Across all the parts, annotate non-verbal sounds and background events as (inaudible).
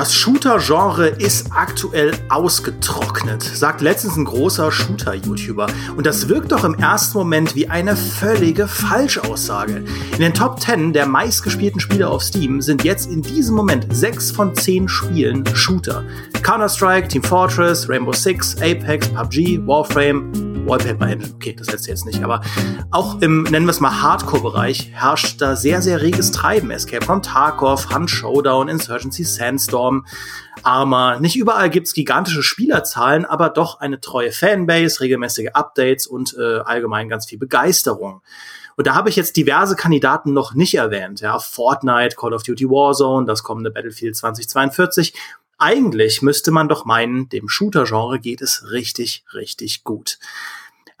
Das Shooter-Genre ist aktuell ausgetrocknet, sagt letztens ein großer Shooter-YouTuber. Und das wirkt doch im ersten Moment wie eine völlige Falschaussage. In den Top 10 der meistgespielten Spiele auf Steam sind jetzt in diesem Moment 6 von 10 Spielen Shooter. Counter-Strike, Team Fortress, Rainbow Six, Apex, PUBG, Warframe, Wallpaper Engine, okay, das letzte jetzt nicht, aber auch im, nennen wir es mal Hardcore-Bereich, herrscht da sehr, sehr reges Treiben. Escape from Tarkov, Hunt Showdown, Insurgency Sandstorm, Arma. Nicht überall gibt's gigantische Spielerzahlen, aber doch eine treue Fanbase, regelmäßige Updates und äh, allgemein ganz viel Begeisterung. Und da habe ich jetzt diverse Kandidaten noch nicht erwähnt. Ja, Fortnite, Call of Duty Warzone, das kommende Battlefield 2042 eigentlich müsste man doch meinen, dem Shooter-Genre geht es richtig, richtig gut.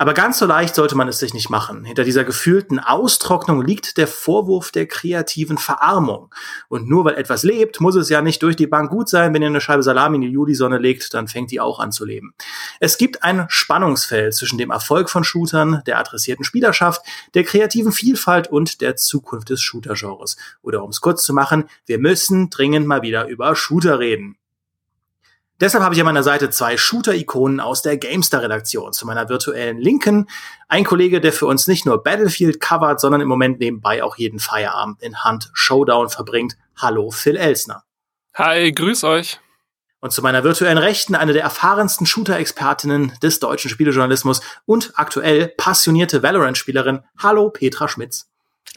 Aber ganz so leicht sollte man es sich nicht machen. Hinter dieser gefühlten Austrocknung liegt der Vorwurf der kreativen Verarmung. Und nur weil etwas lebt, muss es ja nicht durch die Bank gut sein. Wenn ihr eine Scheibe Salami in die Juli-Sonne legt, dann fängt die auch an zu leben. Es gibt ein Spannungsfeld zwischen dem Erfolg von Shootern, der adressierten Spielerschaft, der kreativen Vielfalt und der Zukunft des Shooter-Genres. Oder um es kurz zu machen, wir müssen dringend mal wieder über Shooter reden. Deshalb habe ich an meiner Seite zwei Shooter-Ikonen aus der Gamestar-Redaktion. Zu meiner virtuellen Linken ein Kollege, der für uns nicht nur Battlefield covert, sondern im Moment nebenbei auch jeden Feierabend in Hunt Showdown verbringt. Hallo, Phil Elsner. Hi, grüß euch. Und zu meiner virtuellen Rechten eine der erfahrensten Shooter-Expertinnen des deutschen Spielejournalismus und aktuell passionierte Valorant-Spielerin. Hallo, Petra Schmitz.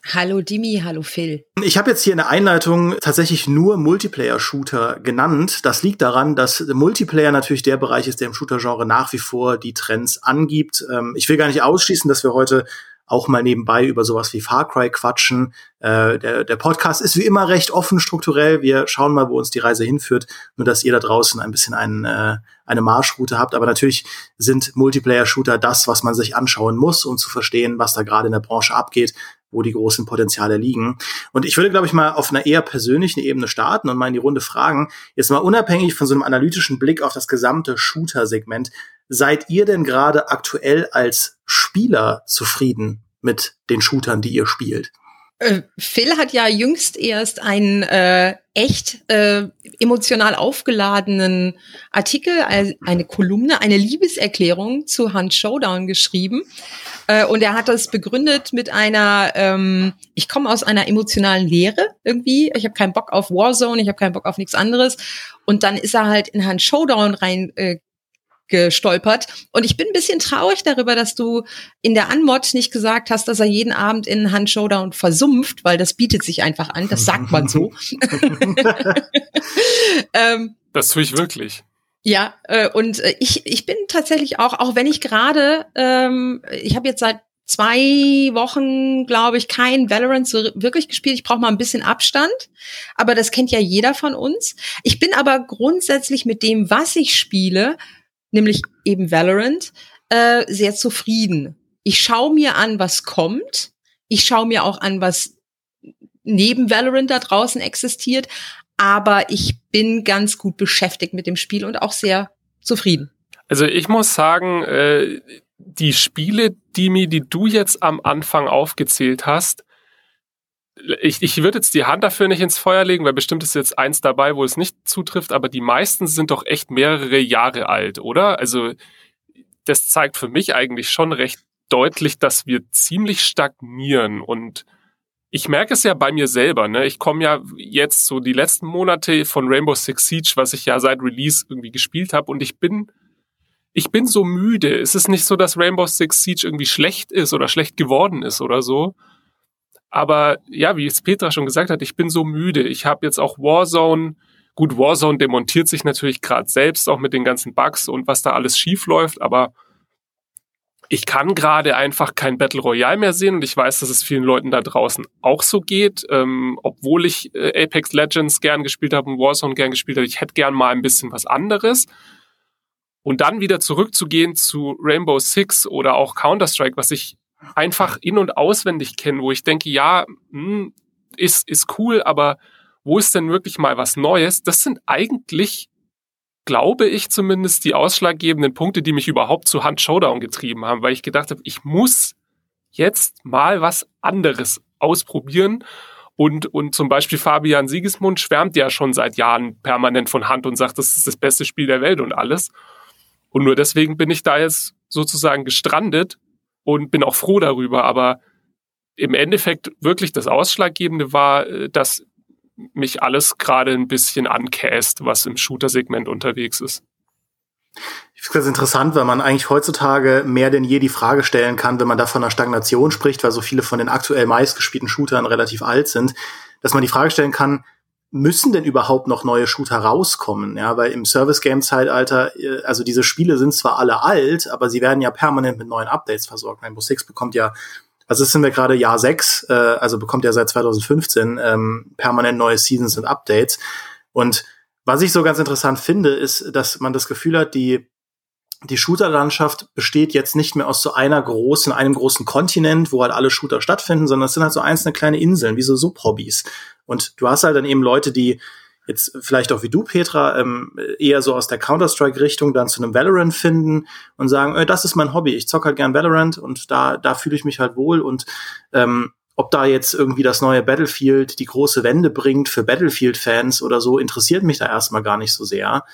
Hallo Dimi, hallo Phil. Ich habe jetzt hier in der Einleitung tatsächlich nur Multiplayer-Shooter genannt. Das liegt daran, dass Multiplayer natürlich der Bereich ist, der im Shooter-Genre nach wie vor die Trends angibt. Ähm, ich will gar nicht ausschließen, dass wir heute auch mal nebenbei über sowas wie Far Cry quatschen. Äh, der, der Podcast ist wie immer recht offen strukturell. Wir schauen mal, wo uns die Reise hinführt. Nur, dass ihr da draußen ein bisschen einen, äh, eine Marschroute habt. Aber natürlich sind Multiplayer-Shooter das, was man sich anschauen muss, um zu verstehen, was da gerade in der Branche abgeht, wo die großen Potenziale liegen. Und ich würde, glaube ich, mal auf einer eher persönlichen Ebene starten und mal in die Runde fragen, jetzt mal unabhängig von so einem analytischen Blick auf das gesamte Shooter-Segment, seid ihr denn gerade aktuell als Spieler zufrieden mit den Shootern, die ihr spielt? Äh, Phil hat ja jüngst erst einen äh, echt äh, emotional aufgeladenen Artikel, eine Kolumne, eine Liebeserklärung zu Hunt Showdown geschrieben. Äh, und er hat das begründet mit einer, ähm, ich komme aus einer emotionalen Leere irgendwie. Ich habe keinen Bock auf Warzone, ich habe keinen Bock auf nichts anderes. Und dann ist er halt in Hunt Showdown rein äh, gestolpert. Und ich bin ein bisschen traurig darüber, dass du in der Anmod nicht gesagt hast, dass er jeden Abend in Hand Showdown versumpft, weil das bietet sich einfach an. Das sagt man so. (laughs) ähm, das tue ich wirklich. Ja, äh, und äh, ich, ich bin tatsächlich auch, auch wenn ich gerade, ähm, ich habe jetzt seit zwei Wochen, glaube ich, kein Valorant so wirklich gespielt. Ich brauche mal ein bisschen Abstand, aber das kennt ja jeder von uns. Ich bin aber grundsätzlich mit dem, was ich spiele, nämlich eben Valorant, äh, sehr zufrieden. Ich schaue mir an, was kommt. Ich schaue mir auch an, was neben Valorant da draußen existiert. Aber ich bin ganz gut beschäftigt mit dem Spiel und auch sehr zufrieden. Also ich muss sagen, äh, die Spiele, die mir, die du jetzt am Anfang aufgezählt hast, ich, ich würde jetzt die Hand dafür nicht ins Feuer legen, weil bestimmt ist jetzt eins dabei, wo es nicht zutrifft, aber die meisten sind doch echt mehrere Jahre alt, oder? Also das zeigt für mich eigentlich schon recht deutlich, dass wir ziemlich stagnieren und ich merke es ja bei mir selber, ne? Ich komme ja jetzt so die letzten Monate von Rainbow Six Siege, was ich ja seit Release irgendwie gespielt habe und ich bin ich bin so müde. Es ist nicht so, dass Rainbow Six Siege irgendwie schlecht ist oder schlecht geworden ist oder so, aber ja, wie es Petra schon gesagt hat, ich bin so müde. Ich habe jetzt auch Warzone. Gut, Warzone demontiert sich natürlich gerade selbst auch mit den ganzen Bugs und was da alles schief läuft, aber ich kann gerade einfach kein Battle Royale mehr sehen und ich weiß, dass es vielen Leuten da draußen auch so geht. Ähm, obwohl ich äh, Apex Legends gern gespielt habe und Warzone gern gespielt habe, ich hätte gern mal ein bisschen was anderes. Und dann wieder zurückzugehen zu Rainbow Six oder auch Counter-Strike, was ich einfach in- und auswendig kennen, wo ich denke, ja, hm, ist, ist cool, aber wo ist denn wirklich mal was Neues? Das sind eigentlich, glaube ich zumindest, die ausschlaggebenden Punkte, die mich überhaupt zu Hand Showdown getrieben haben, weil ich gedacht habe, ich muss jetzt mal was anderes ausprobieren. Und, und zum Beispiel Fabian Siegesmund schwärmt ja schon seit Jahren permanent von Hand und sagt, das ist das beste Spiel der Welt und alles. Und nur deswegen bin ich da jetzt sozusagen gestrandet und bin auch froh darüber. Aber im Endeffekt wirklich das Ausschlaggebende war, äh, dass mich alles gerade ein bisschen ankäst, was im Shooter-Segment unterwegs ist. Ich finde das interessant, weil man eigentlich heutzutage mehr denn je die Frage stellen kann, wenn man da von einer Stagnation spricht, weil so viele von den aktuell meistgespielten Shootern relativ alt sind, dass man die Frage stellen kann, müssen denn überhaupt noch neue Shooter rauskommen? Ja, weil im Service-Game-Zeitalter, äh, also diese Spiele sind zwar alle alt, aber sie werden ja permanent mit neuen Updates versorgt. Rainbow Six bekommt ja, also sind wir gerade Jahr 6, äh, also bekommt ja seit 2015 ähm, permanent neue Seasons und Updates. Und was ich so ganz interessant finde, ist, dass man das Gefühl hat, die die Shooter-Landschaft besteht jetzt nicht mehr aus so einer großen, einem großen Kontinent, wo halt alle Shooter stattfinden, sondern es sind halt so einzelne kleine Inseln, wie so Sub-Hobbys. Und du hast halt dann eben Leute, die jetzt vielleicht auch wie du, Petra, ähm, eher so aus der Counter-Strike-Richtung dann zu einem Valorant finden und sagen, äh, das ist mein Hobby, ich zock halt gern Valorant und da, da fühle ich mich halt wohl und ähm, ob da jetzt irgendwie das neue Battlefield die große Wende bringt für Battlefield-Fans oder so, interessiert mich da erstmal gar nicht so sehr.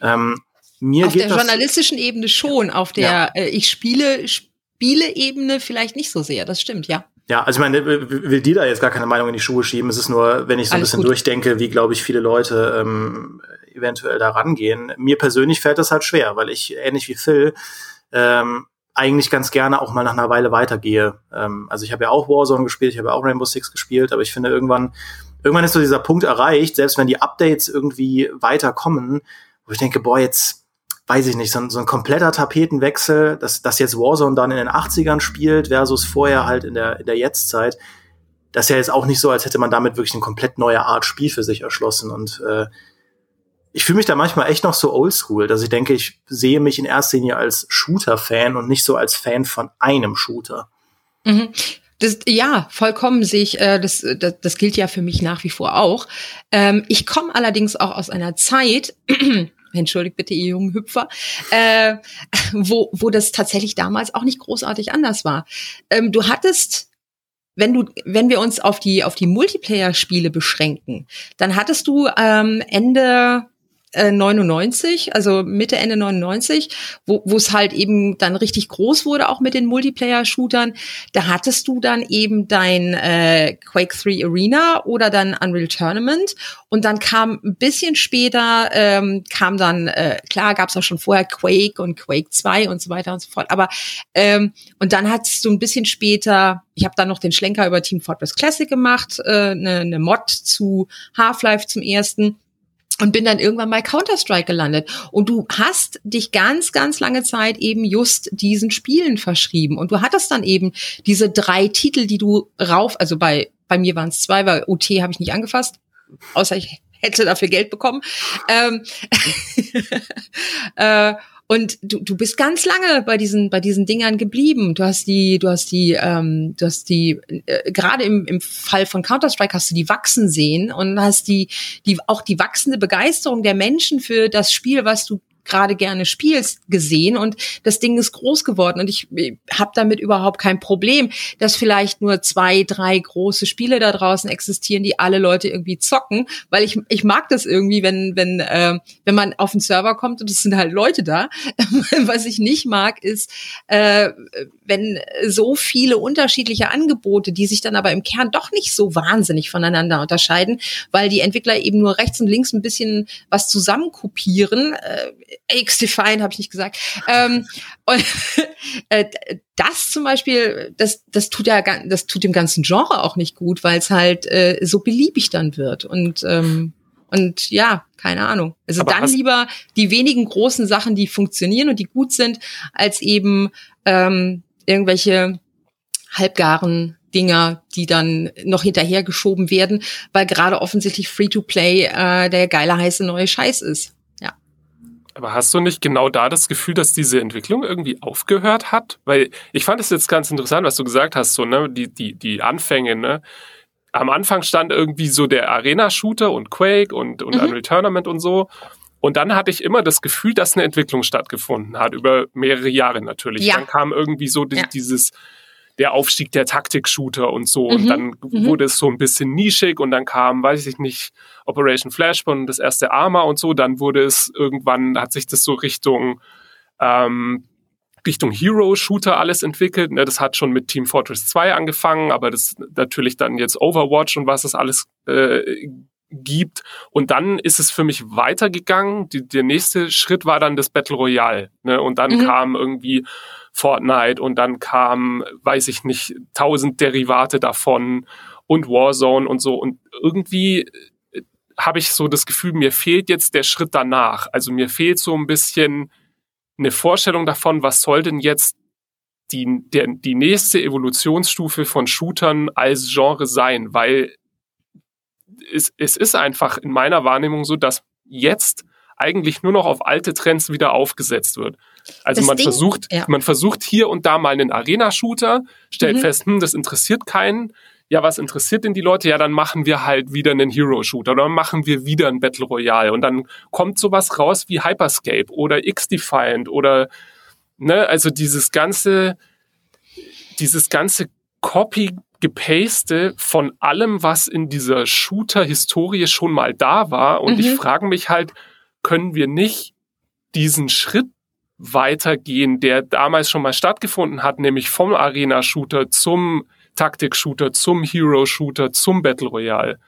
Ähm, mir auf der journalistischen Ebene schon, auf der ja. äh, ich spiele, spiele Ebene vielleicht nicht so sehr, das stimmt, ja. Ja, also ich meine, will die da jetzt gar keine Meinung in die Schuhe schieben. Es ist nur, wenn ich so Alles ein bisschen gut. durchdenke, wie, glaube ich, viele Leute ähm, eventuell da rangehen. Mir persönlich fällt das halt schwer, weil ich, ähnlich wie Phil, ähm, eigentlich ganz gerne auch mal nach einer Weile weitergehe. Ähm, also ich habe ja auch Warzone gespielt, ich habe ja auch Rainbow Six gespielt, aber ich finde irgendwann, irgendwann ist so dieser Punkt erreicht, selbst wenn die Updates irgendwie weiterkommen, wo ich denke, boah, jetzt weiß ich nicht, so ein, so ein kompletter Tapetenwechsel, dass, dass jetzt Warzone dann in den 80ern spielt versus vorher halt in der, in der Jetztzeit. Das ist ja jetzt auch nicht so, als hätte man damit wirklich eine komplett neue Art Spiel für sich erschlossen. Und äh, ich fühle mich da manchmal echt noch so oldschool, dass ich denke, ich sehe mich in erster Linie als Shooter-Fan und nicht so als Fan von einem Shooter. Mhm. Das, ja, vollkommen sehe ich, äh, das, das, das gilt ja für mich nach wie vor auch. Ähm, ich komme allerdings auch aus einer Zeit, (clears throat) entschuldigt bitte ihr jungen Hüpfer, äh, wo, wo das tatsächlich damals auch nicht großartig anders war. Ähm, du hattest wenn du, wenn wir uns auf die auf die Multiplayer-Spiele beschränken, dann hattest du ähm, Ende 99, äh, also Mitte, Ende 99, wo es halt eben dann richtig groß wurde, auch mit den Multiplayer-Shootern, da hattest du dann eben dein äh, Quake 3 Arena oder dann Unreal Tournament. Und dann kam ein bisschen später, ähm, kam dann, äh, klar gab es auch schon vorher Quake und Quake 2 und so weiter und so fort, aber ähm, und dann hattest du ein bisschen später, ich habe dann noch den Schlenker über Team Fortress Classic gemacht, eine äh, ne, ne Mod zu Half-Life zum ersten und bin dann irgendwann bei Counter-Strike gelandet. Und du hast dich ganz, ganz lange Zeit eben just diesen Spielen verschrieben. Und du hattest dann eben diese drei Titel, die du rauf, also bei, bei mir waren es zwei, weil OT habe ich nicht angefasst, außer ich hätte dafür Geld bekommen. Ähm, (laughs) äh, und du, du bist ganz lange bei diesen, bei diesen Dingern geblieben. Du hast die, du hast die, ähm, du hast die, äh, gerade im, im Fall von Counter-Strike hast du die wachsen sehen und hast die, die, auch die wachsende Begeisterung der Menschen für das Spiel, was du gerade gerne spielst, gesehen und das Ding ist groß geworden und ich, habe damit überhaupt kein Problem, dass vielleicht nur zwei, drei große Spiele da draußen existieren, die alle Leute irgendwie zocken, weil ich, ich mag das irgendwie, wenn, wenn, äh, wenn man auf den Server kommt und es sind halt Leute da. (laughs) Was ich nicht mag, ist, äh, wenn so viele unterschiedliche Angebote, die sich dann aber im Kern doch nicht so wahnsinnig voneinander unterscheiden, weil die Entwickler eben nur rechts und links ein bisschen was zusammenkopieren, äh, X-Define habe ich nicht gesagt. Ähm, und, (laughs) äh, das zum Beispiel, das, das tut ja, das tut dem ganzen Genre auch nicht gut, weil es halt äh, so beliebig dann wird und ähm, und ja, keine Ahnung. Also Aber dann lieber die wenigen großen Sachen, die funktionieren und die gut sind, als eben ähm, irgendwelche halbgaren Dinger, die dann noch hinterhergeschoben werden, weil gerade offensichtlich Free-to-Play äh, der geile heiße neue Scheiß ist. Aber hast du nicht genau da das Gefühl, dass diese Entwicklung irgendwie aufgehört hat? Weil ich fand es jetzt ganz interessant, was du gesagt hast, so, ne, die, die, die Anfänge, ne? Am Anfang stand irgendwie so der Arena-Shooter und Quake und, und mhm. Unreal Tournament und so. Und dann hatte ich immer das Gefühl, dass eine Entwicklung stattgefunden hat, über mehrere Jahre natürlich. Ja. Dann kam irgendwie so die, ja. dieses, der Aufstieg der Taktik-Shooter und so. Mhm. Und dann mhm. wurde es so ein bisschen nischig und dann kam, weiß ich nicht, Operation Flashpoint, das erste Arma und so. Dann wurde es irgendwann, hat sich das so Richtung ähm, Richtung Hero-Shooter alles entwickelt. Ne, das hat schon mit Team Fortress 2 angefangen, aber das natürlich dann jetzt Overwatch und was es alles äh, gibt. Und dann ist es für mich weitergegangen. Die, der nächste Schritt war dann das Battle Royale. Ne? Und dann mhm. kam irgendwie Fortnite und dann kam, weiß ich nicht, tausend Derivate davon und Warzone und so. Und irgendwie äh, habe ich so das Gefühl, mir fehlt jetzt der Schritt danach. Also mir fehlt so ein bisschen eine Vorstellung davon, was soll denn jetzt die, der, die nächste Evolutionsstufe von Shootern als Genre sein, weil es, es ist einfach in meiner Wahrnehmung so, dass jetzt eigentlich nur noch auf alte Trends wieder aufgesetzt wird. Also das man Ding, versucht, ja. man versucht hier und da mal einen Arena-Shooter, stellt mhm. fest, hm, das interessiert keinen. Ja, was interessiert denn die Leute? Ja, dann machen wir halt wieder einen Hero-Shooter oder machen wir wieder ein Battle Royale und dann kommt sowas raus wie Hyperscape oder X-Defiant oder ne, also dieses ganze, dieses ganze Copy gepaste von allem, was in dieser Shooter-Historie schon mal da war. Und mhm. ich frage mich halt, können wir nicht diesen Schritt weitergehen, der damals schon mal stattgefunden hat, nämlich vom Arena-Shooter zum Taktik-Shooter, zum Hero-Shooter, zum Battle Royale?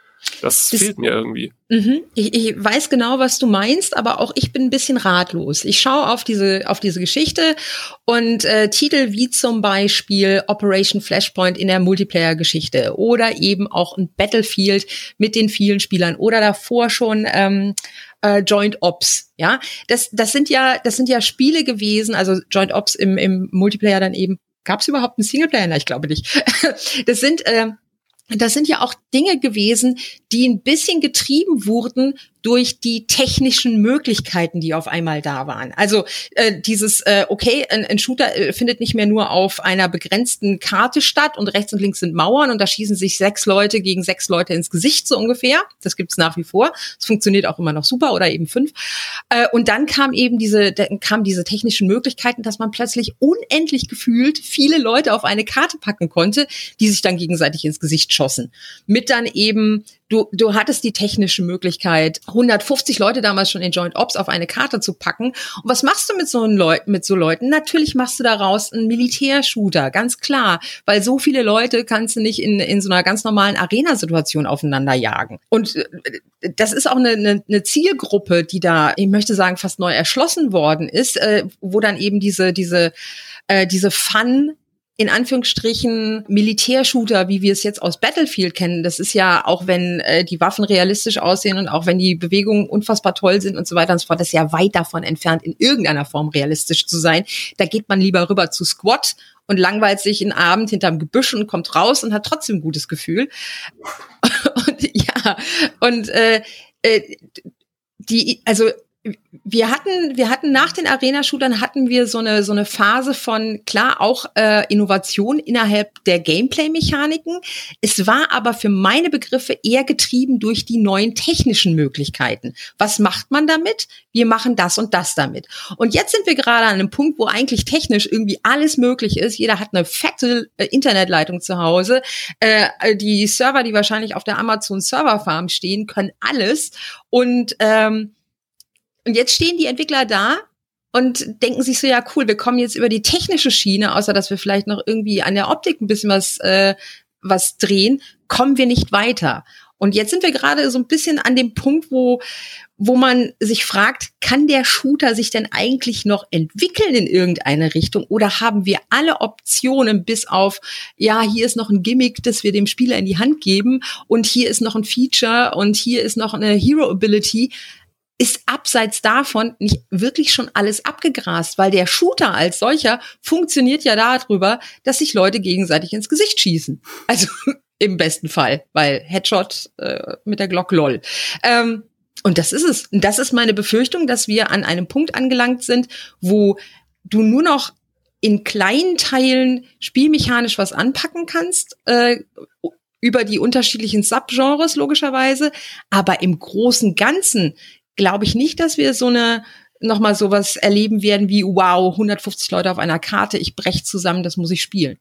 Das, das fehlt mir irgendwie. Mhm. Ich, ich weiß genau, was du meinst, aber auch ich bin ein bisschen ratlos. Ich schaue auf diese, auf diese Geschichte und äh, Titel wie zum Beispiel Operation Flashpoint in der Multiplayer-Geschichte oder eben auch ein Battlefield mit den vielen Spielern oder davor schon ähm, äh, Joint Ops. Ja, das, das sind ja, das sind ja Spiele gewesen, also Joint Ops im, im Multiplayer dann eben. Gab es überhaupt einen Singleplayer? Na, ich glaube nicht. (laughs) das sind äh, das sind ja auch Dinge gewesen, die ein bisschen getrieben wurden durch die technischen Möglichkeiten, die auf einmal da waren. Also äh, dieses, äh, okay, ein, ein Shooter äh, findet nicht mehr nur auf einer begrenzten Karte statt und rechts und links sind Mauern und da schießen sich sechs Leute gegen sechs Leute ins Gesicht so ungefähr. Das gibt's nach wie vor. Es funktioniert auch immer noch super oder eben fünf. Äh, und dann kam eben diese, dann kamen diese technischen Möglichkeiten, dass man plötzlich unendlich gefühlt viele Leute auf eine Karte packen konnte, die sich dann gegenseitig ins Gesicht schossen. Mit dann eben du, du hattest die technische Möglichkeit, 150 Leute damals schon in Joint Ops auf eine Karte zu packen. Und was machst du mit so, Leuten, mit so Leuten? Natürlich machst du daraus einen Militärshooter, ganz klar, weil so viele Leute kannst du nicht in, in so einer ganz normalen Arena-Situation aufeinander jagen. Und äh, das ist auch eine, eine, eine Zielgruppe, die da, ich möchte sagen, fast neu erschlossen worden ist, äh, wo dann eben diese, diese, äh, diese Fun in Anführungsstrichen Militärshooter, wie wir es jetzt aus Battlefield kennen. Das ist ja, auch wenn äh, die Waffen realistisch aussehen und auch wenn die Bewegungen unfassbar toll sind und so weiter und so fort, das ist ja weit davon entfernt, in irgendeiner Form realistisch zu sein. Da geht man lieber rüber zu Squad und langweilt sich einen Abend hinterm Gebüsch und kommt raus und hat trotzdem ein gutes Gefühl. (laughs) und ja, und äh, äh, die, also wir hatten, wir hatten nach den Arena-Shootern hatten wir so eine, so eine Phase von, klar, auch äh, Innovation innerhalb der Gameplay-Mechaniken. Es war aber für meine Begriffe eher getrieben durch die neuen technischen Möglichkeiten. Was macht man damit? Wir machen das und das damit. Und jetzt sind wir gerade an einem Punkt, wo eigentlich technisch irgendwie alles möglich ist. Jeder hat eine fette äh, Internetleitung zu Hause. Äh, die Server, die wahrscheinlich auf der Amazon Server Farm stehen, können alles. Und ähm, und jetzt stehen die Entwickler da und denken sich so, ja cool, wir kommen jetzt über die technische Schiene, außer dass wir vielleicht noch irgendwie an der Optik ein bisschen was, äh, was drehen, kommen wir nicht weiter. Und jetzt sind wir gerade so ein bisschen an dem Punkt, wo, wo man sich fragt, kann der Shooter sich denn eigentlich noch entwickeln in irgendeine Richtung oder haben wir alle Optionen bis auf, ja, hier ist noch ein Gimmick, das wir dem Spieler in die Hand geben und hier ist noch ein Feature und hier ist noch eine Hero Ability ist abseits davon nicht wirklich schon alles abgegrast, weil der Shooter als solcher funktioniert ja darüber, dass sich Leute gegenseitig ins Gesicht schießen. Also (laughs) im besten Fall, weil Headshot äh, mit der Glock lol. Ähm, und das ist es. Und das ist meine Befürchtung, dass wir an einem Punkt angelangt sind, wo du nur noch in kleinen Teilen spielmechanisch was anpacken kannst, äh, über die unterschiedlichen Subgenres logischerweise, aber im großen Ganzen glaube ich nicht, dass wir so eine nochmal sowas erleben werden wie, wow, 150 Leute auf einer Karte, ich brech zusammen, das muss ich spielen.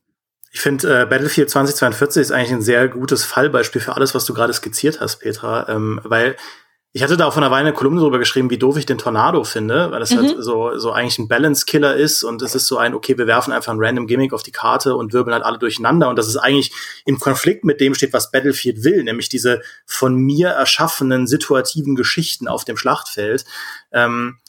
Ich finde, äh, Battlefield 2042 ist eigentlich ein sehr gutes Fallbeispiel für alles, was du gerade skizziert hast, Petra, ähm, weil ich hatte da auch von einer Weile eine Kolumne drüber geschrieben, wie doof ich den Tornado finde, weil das halt mhm. halt so, so eigentlich ein Balance-Killer ist und es ist so ein, okay, wir werfen einfach ein random Gimmick auf die Karte und wirbeln halt alle durcheinander und das ist eigentlich im Konflikt mit dem steht, was Battlefield will, nämlich diese von mir erschaffenen situativen Geschichten auf dem Schlachtfeld. Ähm,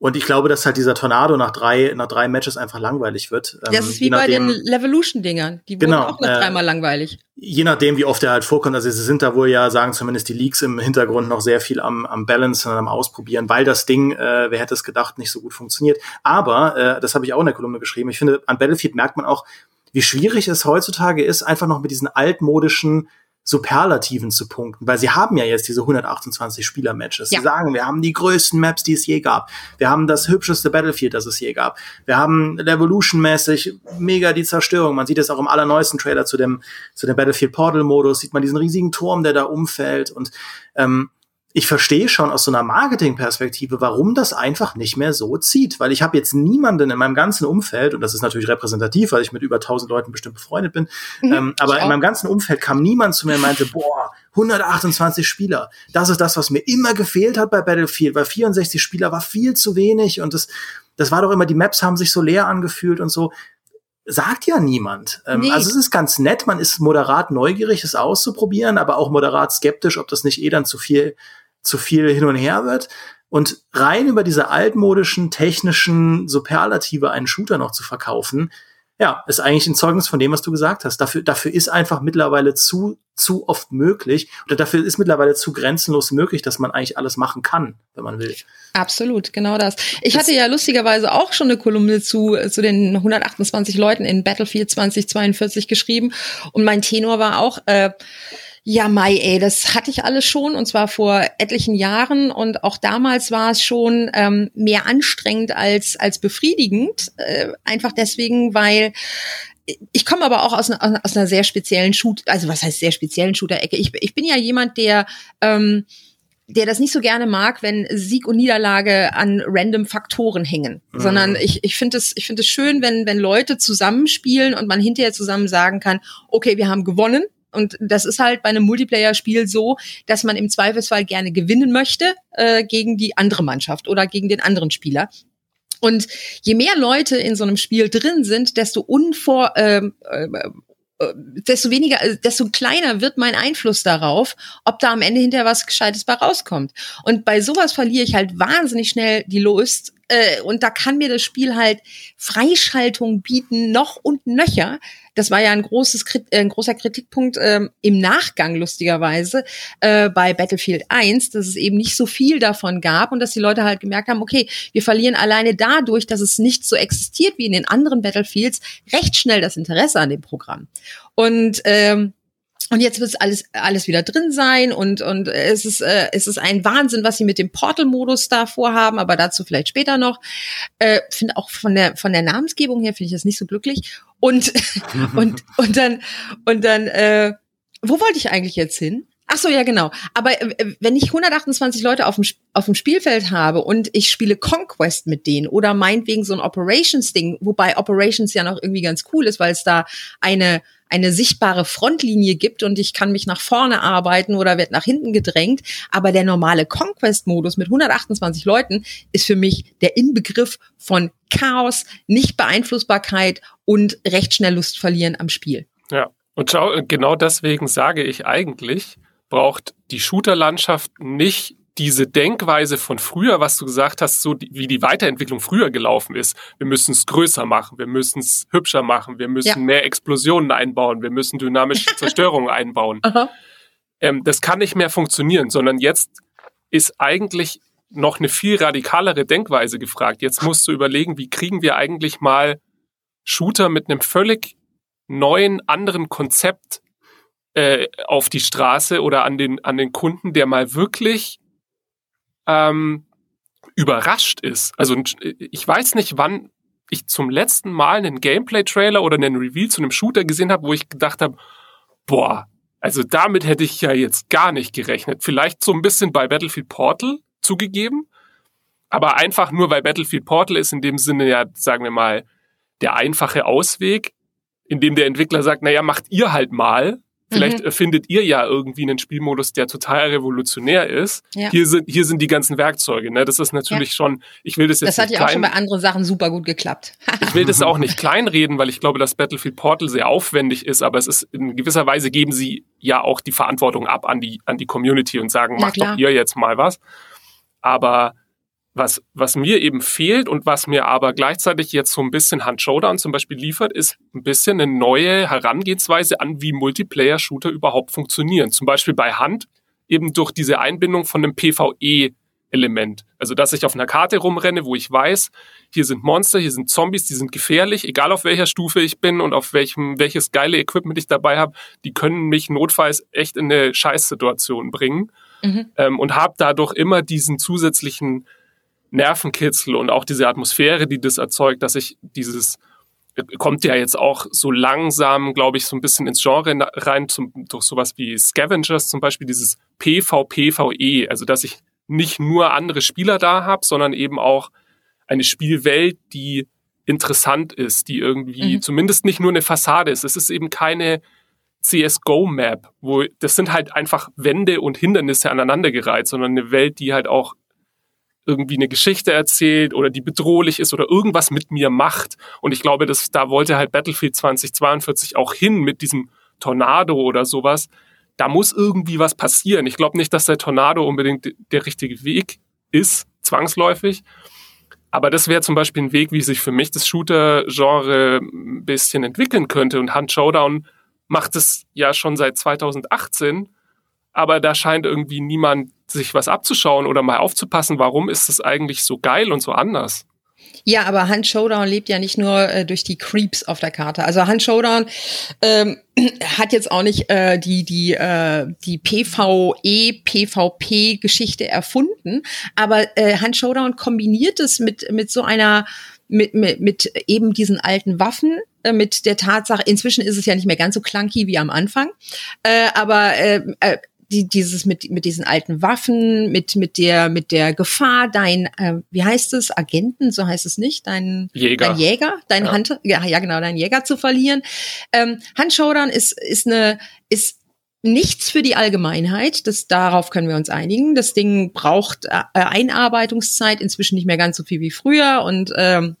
und ich glaube, dass halt dieser Tornado nach drei, nach drei Matches einfach langweilig wird. Das ähm, ist wie bei den Levolution-Dingern. Die wurden genau, auch nach äh, dreimal langweilig. Je nachdem, wie oft er halt vorkommt. Also sie sind da wohl ja, sagen zumindest die Leaks im Hintergrund noch sehr viel am, am Balance und am Ausprobieren, weil das Ding, äh, wer hätte es gedacht, nicht so gut funktioniert. Aber, äh, das habe ich auch in der Kolumne geschrieben, ich finde, an Battlefield merkt man auch, wie schwierig es heutzutage ist, einfach noch mit diesen altmodischen Superlativen zu punkten, weil sie haben ja jetzt diese 128 Spieler-Matches. Ja. Sie sagen, wir haben die größten Maps, die es je gab. Wir haben das hübscheste Battlefield, das es je gab. Wir haben Revolution-mäßig mega die Zerstörung. Man sieht es auch im allerneuesten Trailer zu dem, zu dem Battlefield Portal-Modus, sieht man diesen riesigen Turm, der da umfällt und ähm, ich verstehe schon aus so einer Marketingperspektive, warum das einfach nicht mehr so zieht. Weil ich habe jetzt niemanden in meinem ganzen Umfeld, und das ist natürlich repräsentativ, weil ich mit über 1000 Leuten bestimmt befreundet bin, mhm, ähm, aber in meinem ganzen Umfeld kam niemand zu mir und meinte, boah, 128 Spieler, das ist das, was mir immer gefehlt hat bei Battlefield, weil 64 Spieler war viel zu wenig und das, das war doch immer, die Maps haben sich so leer angefühlt und so sagt ja niemand. Ähm, nee. Also es ist ganz nett, man ist moderat neugierig, es auszuprobieren, aber auch moderat skeptisch, ob das nicht eh dann zu viel zu viel hin und her wird. Und rein über diese altmodischen, technischen Superlative einen Shooter noch zu verkaufen, ja, ist eigentlich ein Zeugnis von dem, was du gesagt hast. Dafür, dafür ist einfach mittlerweile zu, zu oft möglich oder dafür ist mittlerweile zu grenzenlos möglich, dass man eigentlich alles machen kann, wenn man will. Absolut, genau das. Ich das hatte ja lustigerweise auch schon eine Kolumne zu, zu den 128 Leuten in Battlefield 2042 geschrieben und mein Tenor war auch, äh, ja, Mai, ey, das hatte ich alles schon und zwar vor etlichen Jahren und auch damals war es schon ähm, mehr anstrengend als als befriedigend, äh, einfach deswegen, weil ich komme aber auch aus, einer, aus einer sehr speziellen Shoot, also was heißt sehr speziellen Shooter-Ecke. Ich, ich bin ja jemand, der ähm, der das nicht so gerne mag, wenn Sieg und Niederlage an random Faktoren hängen, mhm. sondern ich, ich finde es ich finde es schön, wenn wenn Leute zusammenspielen und man hinterher zusammen sagen kann, okay, wir haben gewonnen, und das ist halt bei einem Multiplayer-Spiel so, dass man im Zweifelsfall gerne gewinnen möchte äh, gegen die andere Mannschaft oder gegen den anderen Spieler. Und je mehr Leute in so einem Spiel drin sind, desto unvor, ähm, äh, äh, desto weniger, äh, desto kleiner wird mein Einfluss darauf, ob da am Ende hinterher was Gescheites bei rauskommt. Und bei sowas verliere ich halt wahnsinnig schnell die Lust. Äh, und da kann mir das Spiel halt Freischaltung bieten, noch und nöcher, das war ja ein großes, äh, ein großer Kritikpunkt ähm, im Nachgang lustigerweise äh, bei Battlefield 1, dass es eben nicht so viel davon gab und dass die Leute halt gemerkt haben, okay, wir verlieren alleine dadurch, dass es nicht so existiert wie in den anderen Battlefields, recht schnell das Interesse an dem Programm. Und ähm, und jetzt wird alles alles wieder drin sein und und es ist äh, es ist ein Wahnsinn, was sie mit dem Portal-Modus da vorhaben, aber dazu vielleicht später noch. Äh, finde auch von der von der Namensgebung her finde ich das nicht so glücklich und (laughs) und und dann und dann äh, wo wollte ich eigentlich jetzt hin? Ach so, ja, genau. Aber äh, wenn ich 128 Leute auf dem, auf dem Spielfeld habe und ich spiele Conquest mit denen oder meinetwegen so ein Operations-Ding, wobei Operations ja noch irgendwie ganz cool ist, weil es da eine eine sichtbare Frontlinie gibt und ich kann mich nach vorne arbeiten oder wird nach hinten gedrängt. Aber der normale Conquest-Modus mit 128 Leuten ist für mich der Inbegriff von Chaos, Nicht-Beeinflussbarkeit und recht schnell Lust verlieren am Spiel. Ja, und genau deswegen sage ich eigentlich, braucht die Shooter-Landschaft nicht diese Denkweise von früher, was du gesagt hast, so wie die Weiterentwicklung früher gelaufen ist. Wir müssen es größer machen, wir müssen es hübscher machen, wir müssen ja. mehr Explosionen einbauen, wir müssen dynamische (laughs) Zerstörungen einbauen. Ähm, das kann nicht mehr funktionieren, sondern jetzt ist eigentlich noch eine viel radikalere Denkweise gefragt. Jetzt musst du überlegen, wie kriegen wir eigentlich mal Shooter mit einem völlig neuen, anderen Konzept äh, auf die Straße oder an den, an den Kunden, der mal wirklich ähm, überrascht ist. Also ich weiß nicht, wann ich zum letzten Mal einen Gameplay-Trailer oder einen Reveal zu einem Shooter gesehen habe, wo ich gedacht habe, boah, also damit hätte ich ja jetzt gar nicht gerechnet. Vielleicht so ein bisschen bei Battlefield Portal zugegeben, aber einfach nur, weil Battlefield Portal ist in dem Sinne ja, sagen wir mal, der einfache Ausweg. indem der Entwickler sagt, naja, macht ihr halt mal. Vielleicht mhm. erfindet ihr ja irgendwie einen Spielmodus, der total revolutionär ist. Ja. Hier sind hier sind die ganzen Werkzeuge. Ne? Das ist natürlich ja. schon. Ich will das jetzt. Das hat ja auch schon bei anderen Sachen super gut geklappt. (laughs) ich will das auch nicht kleinreden, weil ich glaube, dass Battlefield Portal sehr aufwendig ist. Aber es ist in gewisser Weise geben sie ja auch die Verantwortung ab an die an die Community und sagen, macht doch ihr jetzt mal was. Aber was, was mir eben fehlt und was mir aber gleichzeitig jetzt so ein bisschen Hand Showdown zum Beispiel liefert, ist ein bisschen eine neue Herangehensweise an, wie Multiplayer-Shooter überhaupt funktionieren. Zum Beispiel bei Hand eben durch diese Einbindung von einem PvE-Element. Also, dass ich auf einer Karte rumrenne, wo ich weiß, hier sind Monster, hier sind Zombies, die sind gefährlich, egal auf welcher Stufe ich bin und auf welchem, welches geile Equipment ich dabei habe, die können mich notfalls echt in eine Scheißsituation bringen. Mhm. Ähm, und habe dadurch immer diesen zusätzlichen Nervenkitzel und auch diese Atmosphäre, die das erzeugt, dass ich dieses kommt ja jetzt auch so langsam, glaube ich, so ein bisschen ins Genre rein, zum, durch sowas wie Scavengers zum Beispiel, dieses PvPvE, also dass ich nicht nur andere Spieler da habe, sondern eben auch eine Spielwelt, die interessant ist, die irgendwie mhm. zumindest nicht nur eine Fassade ist. Es ist eben keine CSGO-Map, wo das sind halt einfach Wände und Hindernisse aneinandergereiht, sondern eine Welt, die halt auch irgendwie eine Geschichte erzählt oder die bedrohlich ist oder irgendwas mit mir macht. Und ich glaube, dass da wollte halt Battlefield 2042 auch hin mit diesem Tornado oder sowas. Da muss irgendwie was passieren. Ich glaube nicht, dass der Tornado unbedingt der richtige Weg ist, zwangsläufig. Aber das wäre zum Beispiel ein Weg, wie sich für mich das Shooter-Genre ein bisschen entwickeln könnte. Und Hand Showdown macht es ja schon seit 2018 aber da scheint irgendwie niemand sich was abzuschauen oder mal aufzupassen, warum ist das eigentlich so geil und so anders. Ja, aber Hand Showdown lebt ja nicht nur äh, durch die Creeps auf der Karte. Also Hand Showdown ähm, (clears throat) hat jetzt auch nicht äh, die die äh, die PvE PvP Geschichte erfunden, aber äh, Hand Showdown kombiniert es mit mit so einer mit, mit, mit eben diesen alten Waffen, äh, mit der Tatsache, inzwischen ist es ja nicht mehr ganz so clunky wie am Anfang, äh, aber äh, äh, die, dieses mit, mit diesen alten Waffen, mit, mit der, mit der Gefahr, dein, äh, wie heißt es, Agenten, so heißt es nicht, dein Jäger, dein Jäger, dein ja. Hunter, ja, ja, genau, dein Jäger zu verlieren. Ähm, Handshowdown ist, ist eine, ist nichts für die Allgemeinheit. Das, darauf können wir uns einigen. Das Ding braucht äh, Einarbeitungszeit, inzwischen nicht mehr ganz so viel wie früher und, ähm,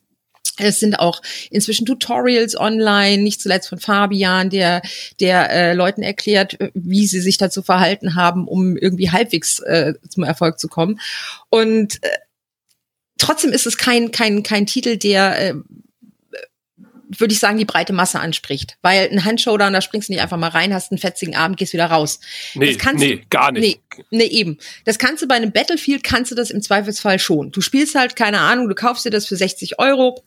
es sind auch inzwischen Tutorials online, nicht zuletzt von Fabian, der der äh, Leuten erklärt, äh, wie sie sich dazu verhalten haben, um irgendwie halbwegs äh, zum Erfolg zu kommen. Und äh, trotzdem ist es kein kein kein Titel, der äh, würde ich sagen, die breite Masse anspricht. Weil ein Handshowdown, da springst du nicht einfach mal rein, hast einen fetzigen Abend, gehst wieder raus. Nee, nee, du, gar nicht. Nee, nee, eben. Das kannst du bei einem Battlefield, kannst du das im Zweifelsfall schon. Du spielst halt, keine Ahnung, du kaufst dir das für 60 Euro,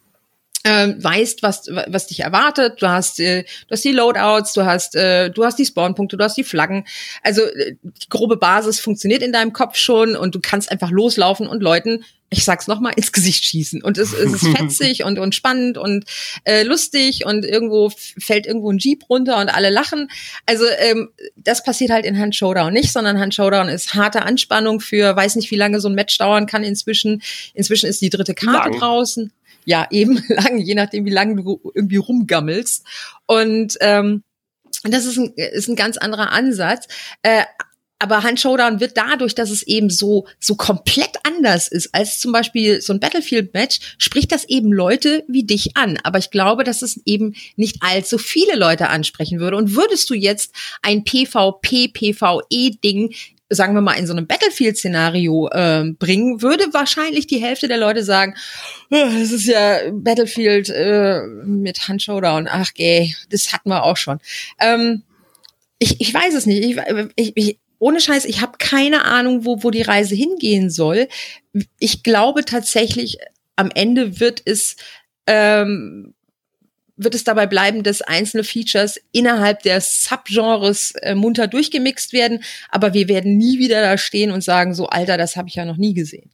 ähm, weißt, was, was dich erwartet. Du hast, äh, du hast die Loadouts, du hast, äh, du hast die Spawnpunkte, du hast die Flaggen. Also äh, die grobe Basis funktioniert in deinem Kopf schon und du kannst einfach loslaufen und Leuten, ich sag's nochmal, (laughs) ins Gesicht schießen. Und es, es ist fetzig und, und spannend und äh, lustig und irgendwo fällt irgendwo ein Jeep runter und alle lachen. Also ähm, das passiert halt in Hand Showdown nicht, sondern Hand Showdown ist harte Anspannung für, weiß nicht, wie lange so ein Match dauern kann inzwischen. Inzwischen ist die dritte Karte Lang. draußen ja, eben (laughs) lang, je nachdem, wie lange du irgendwie rumgammelst. Und ähm, das ist ein, ist ein ganz anderer Ansatz. Äh, aber Hand Showdown wird dadurch, dass es eben so, so komplett anders ist als zum Beispiel so ein Battlefield-Match, spricht das eben Leute wie dich an. Aber ich glaube, dass es eben nicht allzu viele Leute ansprechen würde. Und würdest du jetzt ein PvP-PvE-Ding sagen wir mal, in so einem Battlefield-Szenario äh, bringen, würde wahrscheinlich die Hälfte der Leute sagen, es ist ja Battlefield äh, mit Handshowdown. Ach geh, das hatten wir auch schon. Ähm, ich, ich weiß es nicht. Ich, ich, ich, ohne Scheiß, ich habe keine Ahnung, wo, wo die Reise hingehen soll. Ich glaube tatsächlich, am Ende wird es ähm, wird es dabei bleiben, dass einzelne Features innerhalb der Subgenres äh, munter durchgemixt werden, aber wir werden nie wieder da stehen und sagen, so Alter, das habe ich ja noch nie gesehen.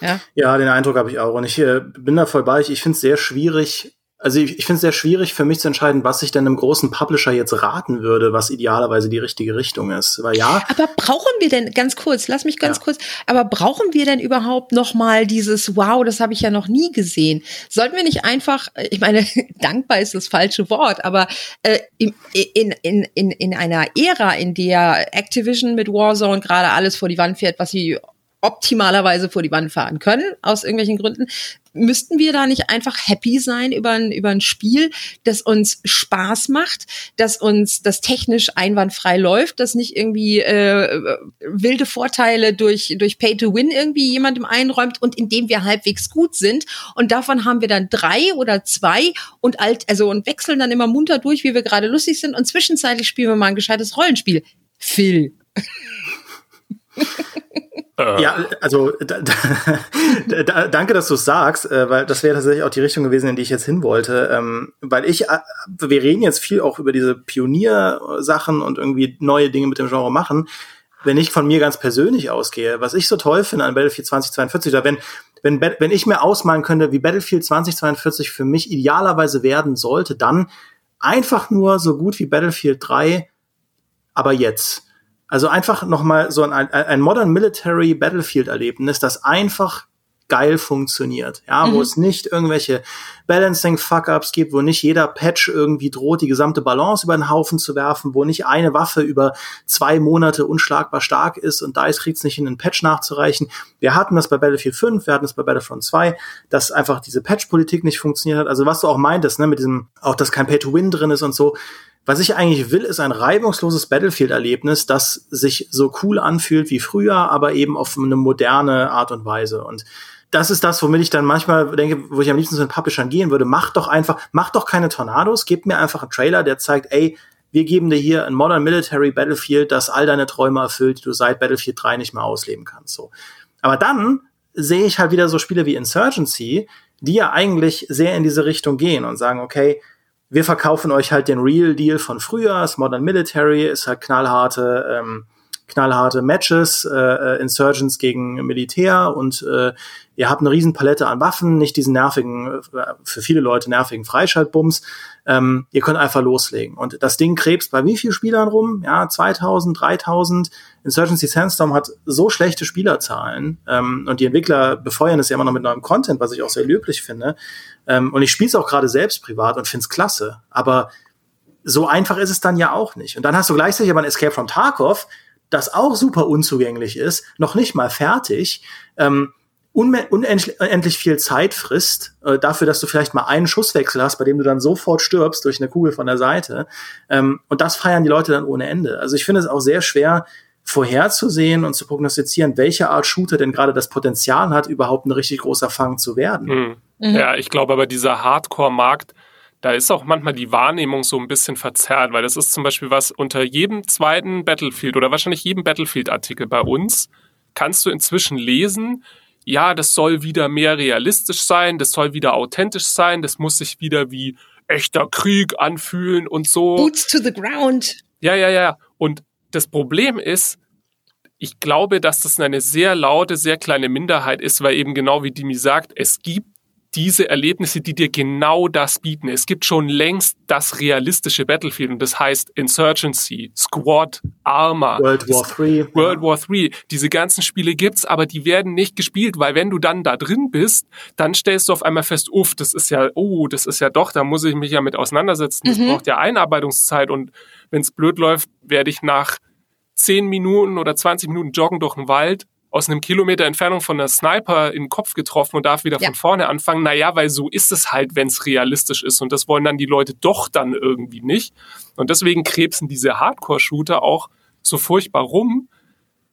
Ja, ja den Eindruck habe ich auch. Und ich äh, bin da voll bei. Ich, ich finde es sehr schwierig, also ich, ich finde es sehr schwierig für mich zu entscheiden, was ich denn einem großen Publisher jetzt raten würde, was idealerweise die richtige Richtung ist. Weil ja. Aber brauchen wir denn ganz kurz? Lass mich ganz ja. kurz. Aber brauchen wir denn überhaupt noch mal dieses Wow? Das habe ich ja noch nie gesehen. Sollten wir nicht einfach? Ich meine, (laughs) dankbar ist das falsche Wort, aber äh, in, in in in in einer Ära, in der Activision mit Warzone gerade alles vor die Wand fährt, was sie optimalerweise vor die Wand fahren können, aus irgendwelchen Gründen, müssten wir da nicht einfach happy sein über ein, über ein Spiel, das uns Spaß macht, das uns das technisch einwandfrei läuft, das nicht irgendwie äh, wilde Vorteile durch, durch Pay to Win irgendwie jemandem einräumt und in dem wir halbwegs gut sind. Und davon haben wir dann drei oder zwei und alt, also und wechseln dann immer munter durch, wie wir gerade lustig sind. Und zwischenzeitlich spielen wir mal ein gescheites Rollenspiel. Phil. Äh. Ja, also da, da, da, danke, dass du es sagst, äh, weil das wäre tatsächlich auch die Richtung gewesen, in die ich jetzt hin wollte. Ähm, weil ich, äh, wir reden jetzt viel auch über diese Pioniersachen und irgendwie neue Dinge mit dem Genre machen. Wenn ich von mir ganz persönlich ausgehe, was ich so toll finde an Battlefield 2042, da wenn, wenn, wenn ich mir ausmalen könnte, wie Battlefield 2042 für mich idealerweise werden sollte, dann einfach nur so gut wie Battlefield 3, aber jetzt. Also einfach nochmal so ein, ein Modern Military Battlefield Erlebnis, das einfach geil funktioniert, ja, mhm. wo es nicht irgendwelche Balancing Fuck-ups gibt, wo nicht jeder Patch irgendwie droht, die gesamte Balance über den Haufen zu werfen, wo nicht eine Waffe über zwei Monate unschlagbar stark ist und DICE kriegt es nicht in einen Patch nachzureichen. Wir hatten das bei Battlefield 5, wir hatten das bei Battlefront 2, dass einfach diese Patch-Politik nicht funktioniert hat. Also was du auch meintest, ne, mit diesem, auch dass kein Pay-to-Win drin ist und so, was ich eigentlich will, ist ein reibungsloses Battlefield-Erlebnis, das sich so cool anfühlt wie früher, aber eben auf eine moderne Art und Weise. Und das ist das, womit ich dann manchmal denke, wo ich am liebsten zu den Publishern gehen würde. Mach doch einfach, mach doch keine Tornados, gebt mir einfach einen Trailer, der zeigt, ey, wir geben dir hier ein Modern Military Battlefield, das all deine Träume erfüllt, die du seit Battlefield 3 nicht mehr ausleben kannst. So. Aber dann sehe ich halt wieder so Spiele wie Insurgency, die ja eigentlich sehr in diese Richtung gehen und sagen, okay, wir verkaufen euch halt den Real Deal von früher. Das Modern Military ist halt knallharte, ähm, knallharte Matches, äh, äh, Insurgents gegen Militär und äh, ihr habt eine riesen Palette an Waffen, nicht diesen nervigen, äh, für viele Leute nervigen Freischaltbums. Ähm, ihr könnt einfach loslegen. Und das Ding krebst bei wie vielen Spielern rum? Ja, 2000, 3000. Insurgency Sandstorm hat so schlechte Spielerzahlen ähm, und die Entwickler befeuern es ja immer noch mit neuem Content, was ich auch sehr löblich finde. Ähm, und ich spiele es auch gerade selbst privat und finde es klasse. Aber so einfach ist es dann ja auch nicht. Und dann hast du gleichzeitig aber ein Escape from Tarkov, das auch super unzugänglich ist, noch nicht mal fertig. Ähm, unendlich viel Zeit frisst, äh, dafür, dass du vielleicht mal einen Schusswechsel hast, bei dem du dann sofort stirbst durch eine Kugel von der Seite. Ähm, und das feiern die Leute dann ohne Ende. Also ich finde es auch sehr schwer, vorherzusehen und zu prognostizieren, welche Art Shooter denn gerade das Potenzial hat, überhaupt ein richtig großer Fang zu werden. Mhm. Mhm. Ja, ich glaube aber dieser Hardcore-Markt, da ist auch manchmal die Wahrnehmung so ein bisschen verzerrt, weil das ist zum Beispiel was unter jedem zweiten Battlefield oder wahrscheinlich jedem Battlefield-Artikel bei uns kannst du inzwischen lesen, ja, das soll wieder mehr realistisch sein, das soll wieder authentisch sein, das muss sich wieder wie echter Krieg anfühlen und so. Boots to the ground. Ja, ja, ja. Und das Problem ist, ich glaube, dass das eine sehr laute, sehr kleine Minderheit ist, weil eben genau wie Dimi sagt, es gibt diese Erlebnisse, die dir genau das bieten. Es gibt schon längst das realistische Battlefield und das heißt Insurgency, Squad, Armor, World War 3. World War 3. Diese ganzen Spiele gibt's, aber die werden nicht gespielt, weil wenn du dann da drin bist, dann stellst du auf einmal fest, uff, das ist ja, oh, das ist ja doch, da muss ich mich ja mit auseinandersetzen. Das mhm. braucht ja Einarbeitungszeit und wenn's blöd läuft, werde ich nach 10 Minuten oder 20 Minuten joggen durch den Wald aus einem Kilometer Entfernung von einer Sniper in den Kopf getroffen und darf wieder ja. von vorne anfangen. Naja, weil so ist es halt, wenn es realistisch ist. Und das wollen dann die Leute doch dann irgendwie nicht. Und deswegen krebsen diese Hardcore-Shooter auch so furchtbar rum,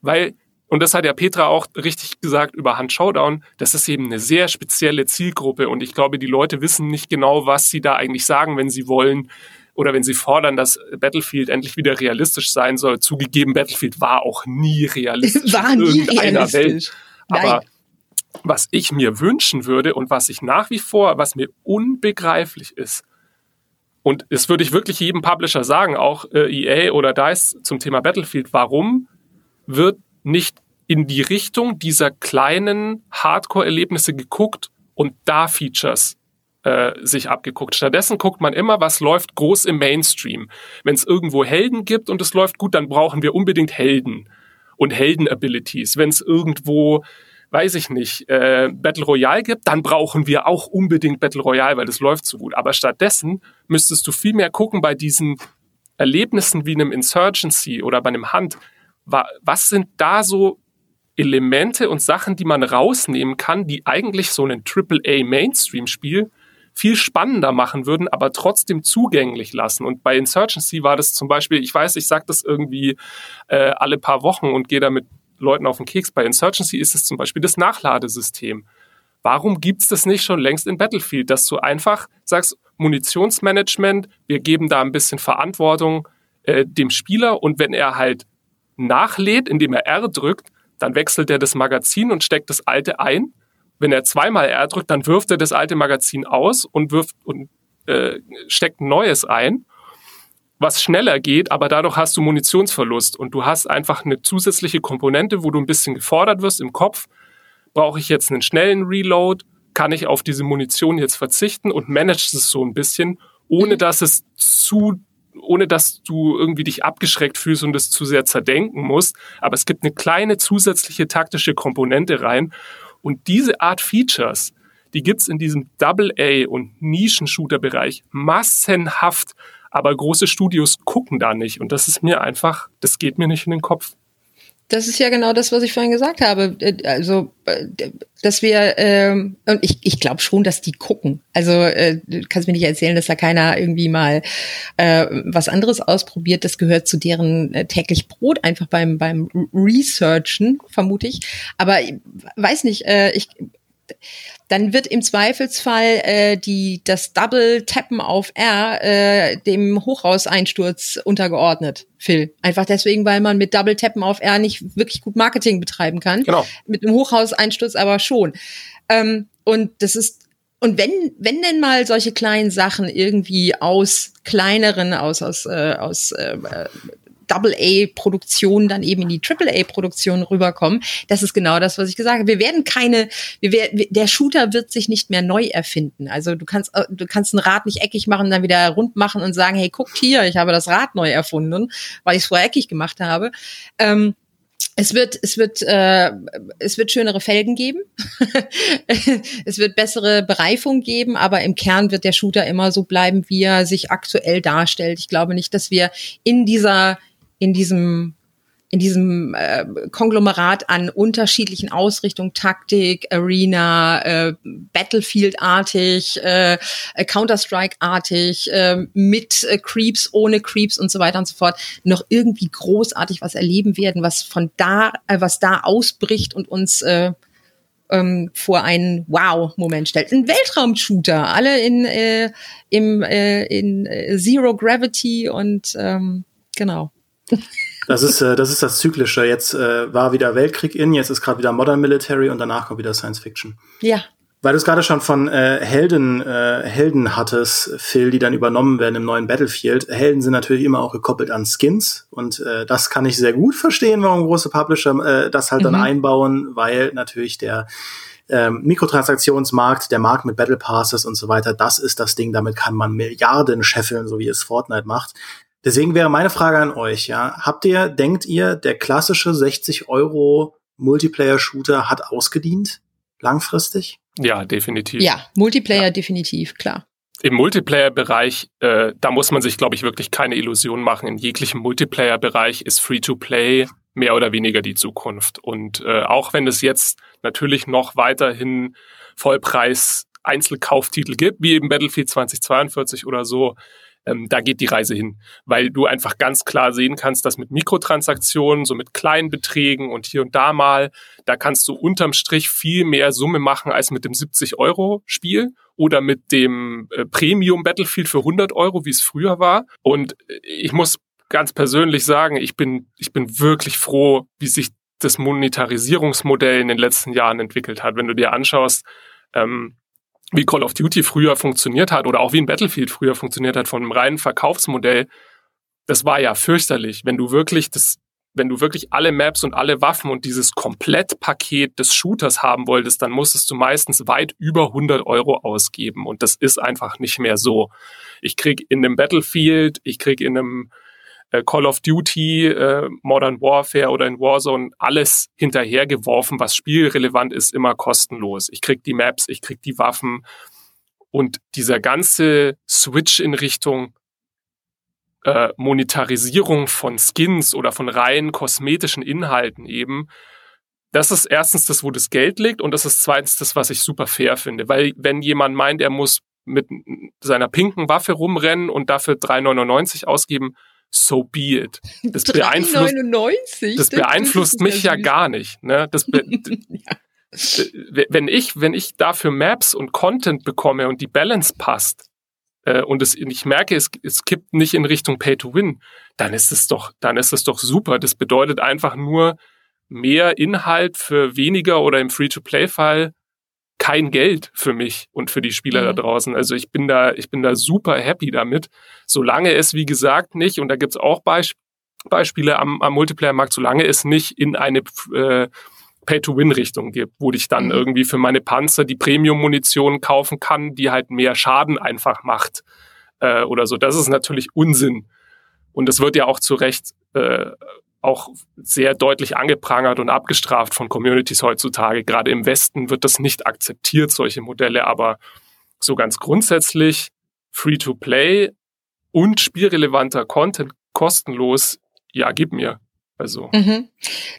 weil, und das hat ja Petra auch richtig gesagt über Hand Showdown, das ist eben eine sehr spezielle Zielgruppe. Und ich glaube, die Leute wissen nicht genau, was sie da eigentlich sagen, wenn sie wollen, oder wenn sie fordern, dass Battlefield endlich wieder realistisch sein soll. Zugegeben, Battlefield war auch nie realistisch war nie in irgendeiner realistisch. Welt. Aber Nein. was ich mir wünschen würde und was ich nach wie vor, was mir unbegreiflich ist, und das würde ich wirklich jedem Publisher sagen, auch äh, EA oder DICE zum Thema Battlefield, warum wird nicht in die Richtung dieser kleinen Hardcore-Erlebnisse geguckt und da Features äh, sich abgeguckt. Stattdessen guckt man immer, was läuft groß im Mainstream. Wenn es irgendwo Helden gibt und es läuft gut, dann brauchen wir unbedingt Helden und Helden-Abilities. Wenn es irgendwo weiß ich nicht, äh, Battle Royale gibt, dann brauchen wir auch unbedingt Battle Royale, weil das läuft so gut. Aber stattdessen müsstest du viel mehr gucken bei diesen Erlebnissen wie einem Insurgency oder bei einem Hunt. Was sind da so Elemente und Sachen, die man rausnehmen kann, die eigentlich so ein AAA Mainstream-Spiel viel spannender machen würden, aber trotzdem zugänglich lassen. Und bei Insurgency war das zum Beispiel, ich weiß, ich sage das irgendwie äh, alle paar Wochen und gehe damit Leuten auf den Keks. Bei Insurgency ist es zum Beispiel das Nachladesystem. Warum gibt's das nicht schon längst in Battlefield, dass du einfach sagst, Munitionsmanagement, wir geben da ein bisschen Verantwortung äh, dem Spieler und wenn er halt nachlädt, indem er R drückt, dann wechselt er das Magazin und steckt das alte ein. Wenn er zweimal R drückt, dann wirft er das alte Magazin aus und wirft und äh, steckt ein neues ein was schneller geht, aber dadurch hast du Munitionsverlust und du hast einfach eine zusätzliche Komponente, wo du ein bisschen gefordert wirst im Kopf. Brauche ich jetzt einen schnellen Reload? Kann ich auf diese Munition jetzt verzichten und managst es so ein bisschen, ohne dass es zu ohne dass du irgendwie dich abgeschreckt fühlst und es zu sehr zerdenken musst. Aber es gibt eine kleine zusätzliche taktische Komponente rein. Und diese Art Features, die gibt's in diesem Double-A- und Nischen-Shooter-Bereich massenhaft aber große Studios gucken da nicht und das ist mir einfach, das geht mir nicht in den Kopf. Das ist ja genau das, was ich vorhin gesagt habe. Äh, also, äh, dass wir, ähm, und ich, ich glaube schon, dass die gucken. Also, äh, du kannst mir nicht erzählen, dass da keiner irgendwie mal äh, was anderes ausprobiert. Das gehört zu deren äh, täglich Brot, einfach beim, beim Researchen, vermute ich. Aber weiß nicht, äh, ich dann wird im Zweifelsfall äh, die, das Double-Tappen auf R äh, dem Hochhauseinsturz untergeordnet, Phil. Einfach deswegen, weil man mit Double-Tappen auf R nicht wirklich gut Marketing betreiben kann. Genau. Mit einem Hochhauseinsturz aber schon. Ähm, und das ist und wenn, wenn denn mal solche kleinen Sachen irgendwie aus kleineren, aus, aus, äh, aus äh, Double-A-Produktion dann eben in die Triple-A-Produktion rüberkommen. Das ist genau das, was ich gesagt habe. Wir werden keine, wir werden, der Shooter wird sich nicht mehr neu erfinden. Also du kannst, äh, du kannst ein Rad nicht eckig machen, dann wieder rund machen und sagen, hey, guckt hier, ich habe das Rad neu erfunden, weil ich es vorher eckig gemacht habe. Ähm, es wird, es wird, äh, es wird schönere Felgen geben. (laughs) es wird bessere Bereifung geben, aber im Kern wird der Shooter immer so bleiben, wie er sich aktuell darstellt. Ich glaube nicht, dass wir in dieser in diesem in diesem äh, Konglomerat an unterschiedlichen Ausrichtungen, Taktik, Arena, äh, Battlefield-artig, äh, Counter-Strike-artig, äh, mit äh, Creeps, ohne Creeps und so weiter und so fort, noch irgendwie großartig was erleben werden, was von da, äh, was da ausbricht und uns äh, ähm, vor einen Wow-Moment stellt. Ein Weltraum-Shooter, alle in, äh, im, äh, in äh, Zero Gravity und ähm, genau. Das ist, äh, das ist das Zyklische. Jetzt äh, war wieder Weltkrieg in, jetzt ist gerade wieder Modern Military und danach kommt wieder Science Fiction. Ja. Weil du es gerade schon von äh, Helden, äh, Helden hattest, Phil, die dann übernommen werden im neuen Battlefield. Helden sind natürlich immer auch gekoppelt an Skins und äh, das kann ich sehr gut verstehen, warum große Publisher äh, das halt mhm. dann einbauen, weil natürlich der ähm, Mikrotransaktionsmarkt, der Markt mit Battle Passes und so weiter, das ist das Ding, damit kann man Milliarden scheffeln, so wie es Fortnite macht. Deswegen wäre meine Frage an euch, ja. Habt ihr, denkt ihr, der klassische 60 Euro Multiplayer-Shooter hat ausgedient? Langfristig? Ja, definitiv. Ja, Multiplayer ja. definitiv, klar. Im Multiplayer-Bereich, äh, da muss man sich, glaube ich, wirklich keine Illusion machen. In jeglichem Multiplayer-Bereich ist Free-to-Play mehr oder weniger die Zukunft. Und äh, auch wenn es jetzt natürlich noch weiterhin Vollpreis Einzelkauftitel gibt, wie eben Battlefield 2042 oder so, ähm, da geht die Reise hin, weil du einfach ganz klar sehen kannst, dass mit Mikrotransaktionen, so mit kleinen Beträgen und hier und da mal, da kannst du unterm Strich viel mehr Summe machen als mit dem 70 Euro Spiel oder mit dem äh, Premium Battlefield für 100 Euro, wie es früher war. Und äh, ich muss ganz persönlich sagen, ich bin, ich bin wirklich froh, wie sich das Monetarisierungsmodell in den letzten Jahren entwickelt hat. Wenn du dir anschaust, ähm, wie Call of Duty früher funktioniert hat oder auch wie ein Battlefield früher funktioniert hat von einem reinen Verkaufsmodell, das war ja fürchterlich. Wenn du wirklich das wenn du wirklich alle Maps und alle Waffen und dieses Komplettpaket des Shooters haben wolltest, dann musstest du meistens weit über 100 Euro ausgeben. Und das ist einfach nicht mehr so. Ich krieg in einem Battlefield, ich krieg in einem äh, Call of Duty, äh, Modern Warfare oder in Warzone alles hinterhergeworfen, was spielrelevant ist, immer kostenlos. Ich krieg die Maps, ich krieg die Waffen. Und dieser ganze Switch in Richtung äh, Monetarisierung von Skins oder von rein kosmetischen Inhalten eben, das ist erstens das, wo das Geld liegt und das ist zweitens das, was ich super fair finde. Weil wenn jemand meint, er muss mit seiner pinken Waffe rumrennen und dafür 3,99 ausgeben, so be it. Das beeinflusst, das beeinflusst mich ja gar nicht. Ne? Das be (laughs) ja. Wenn ich, wenn ich dafür Maps und Content bekomme und die Balance passt, äh, und es, ich merke, es, es kippt nicht in Richtung Pay to Win, dann ist es doch, dann ist es doch super. Das bedeutet einfach nur mehr Inhalt für weniger oder im Free-to-Play-Fall kein Geld für mich und für die Spieler mhm. da draußen. Also ich bin da, ich bin da super happy damit. Solange es, wie gesagt, nicht, und da gibt's auch Beisp Beispiele am, am Multiplayer-Markt, solange es nicht in eine äh, Pay-to-Win-Richtung gibt, wo ich dann mhm. irgendwie für meine Panzer die Premium-Munition kaufen kann, die halt mehr Schaden einfach macht äh, oder so. Das ist natürlich Unsinn. Und das wird ja auch zu Recht äh, auch sehr deutlich angeprangert und abgestraft von Communities heutzutage. Gerade im Westen wird das nicht akzeptiert, solche Modelle, aber so ganz grundsätzlich Free-to-Play und spielrelevanter Content kostenlos, ja, gib mir. Also. Mhm.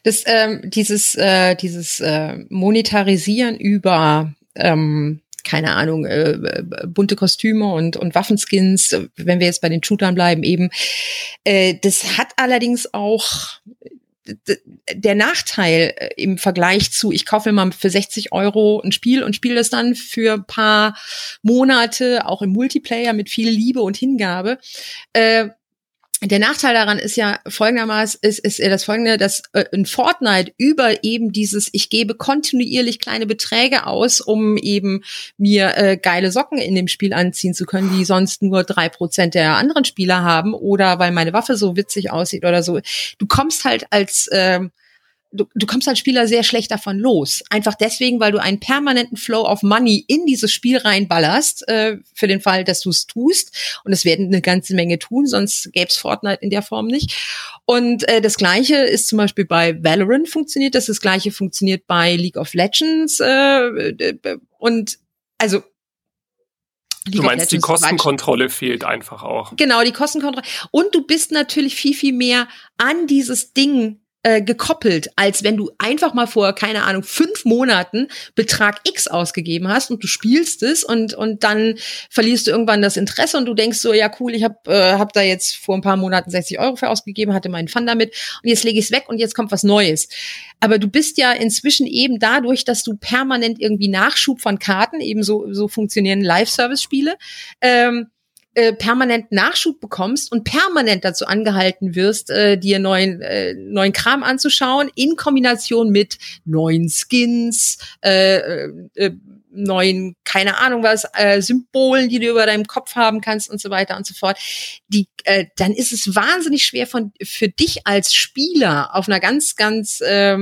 Das, ähm, dieses, äh, dieses äh, Monetarisieren über ähm, keine Ahnung, äh, äh, bunte Kostüme und, und Waffenskins, wenn wir jetzt bei den Shootern bleiben, eben. Äh, das hat allerdings auch der Nachteil äh, im Vergleich zu, ich kaufe mir mal für 60 Euro ein Spiel und spiele das dann für ein paar Monate, auch im Multiplayer mit viel Liebe und Hingabe, äh, der Nachteil daran ist ja folgendermaßen, ist, ist das folgende, dass äh, in Fortnite über eben dieses, ich gebe kontinuierlich kleine Beträge aus, um eben mir äh, geile Socken in dem Spiel anziehen zu können, die sonst nur drei Prozent der anderen Spieler haben oder weil meine Waffe so witzig aussieht oder so. Du kommst halt als ähm, du, du kommst als Spieler sehr schlecht davon los. Einfach deswegen, weil du einen permanenten Flow of Money in dieses Spiel reinballerst, äh, für den Fall, dass du es tust. Und es werden eine ganze Menge tun, sonst gäbe es Fortnite in der Form nicht. Und äh, das Gleiche ist zum Beispiel bei Valorant funktioniert, das, das Gleiche funktioniert bei League of Legends äh, und also League du meinst, die Kostenkontrolle fehlt einfach auch. Genau, die Kostenkontrolle. Und du bist natürlich viel, viel mehr an dieses Ding äh, gekoppelt, als wenn du einfach mal vor, keine Ahnung, fünf Monaten Betrag X ausgegeben hast und du spielst es und, und dann verlierst du irgendwann das Interesse und du denkst so, ja cool, ich habe äh, hab da jetzt vor ein paar Monaten 60 Euro für ausgegeben, hatte meinen Fun damit und jetzt lege ich es weg und jetzt kommt was Neues. Aber du bist ja inzwischen eben dadurch, dass du permanent irgendwie Nachschub von Karten, eben so, so funktionieren Live-Service-Spiele, ähm, äh, permanent Nachschub bekommst und permanent dazu angehalten wirst, äh, dir neuen, äh, neuen Kram anzuschauen, in Kombination mit neuen Skins, äh, äh, äh, neuen, keine Ahnung was, äh, Symbolen, die du über deinem Kopf haben kannst und so weiter und so fort, die, äh, dann ist es wahnsinnig schwer von, für dich als Spieler auf einer ganz, ganz äh,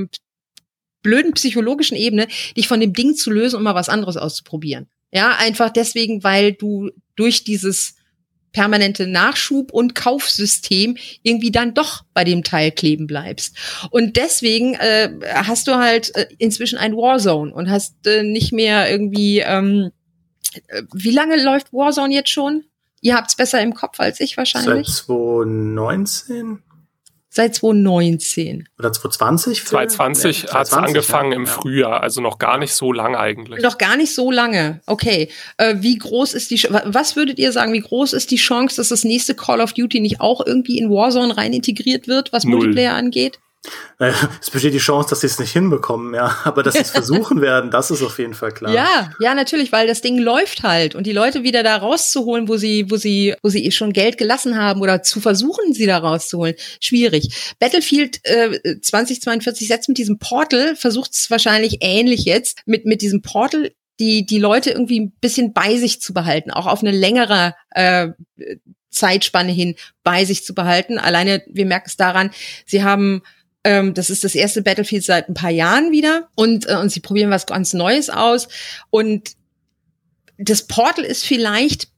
blöden psychologischen Ebene, dich von dem Ding zu lösen und mal was anderes auszuprobieren. Ja, einfach deswegen, weil du durch dieses permanente Nachschub und Kaufsystem irgendwie dann doch bei dem Teil kleben bleibst. Und deswegen äh, hast du halt äh, inzwischen ein Warzone und hast äh, nicht mehr irgendwie, ähm, äh, wie lange läuft Warzone jetzt schon? Ihr habt's besser im Kopf als ich wahrscheinlich. Seit 2019? Seit 2019. Oder 2020? 2020 ja, hat es angefangen ja. im Frühjahr, also noch gar nicht so lange eigentlich. Noch gar nicht so lange. Okay. Äh, wie groß ist die, was würdet ihr sagen, wie groß ist die Chance, dass das nächste Call of Duty nicht auch irgendwie in Warzone rein integriert wird, was Null. Multiplayer angeht? Es besteht die Chance, dass sie es nicht hinbekommen, ja. Aber dass sie es (laughs) versuchen werden, das ist auf jeden Fall klar. Ja, ja, natürlich, weil das Ding läuft halt und die Leute wieder da rauszuholen, wo sie, wo sie, wo sie schon Geld gelassen haben oder zu versuchen, sie da rauszuholen, schwierig. Battlefield äh, 2042 setzt mit diesem Portal, versucht es wahrscheinlich ähnlich jetzt mit mit diesem Portal die die Leute irgendwie ein bisschen bei sich zu behalten, auch auf eine längere äh, Zeitspanne hin bei sich zu behalten. Alleine, wir merken es daran, sie haben Ähm, das ist das erste Battlefield seit ein paar Jahren wieder und, äh, und sie probieren was ganz Neues aus. Und das Portal ist vielleicht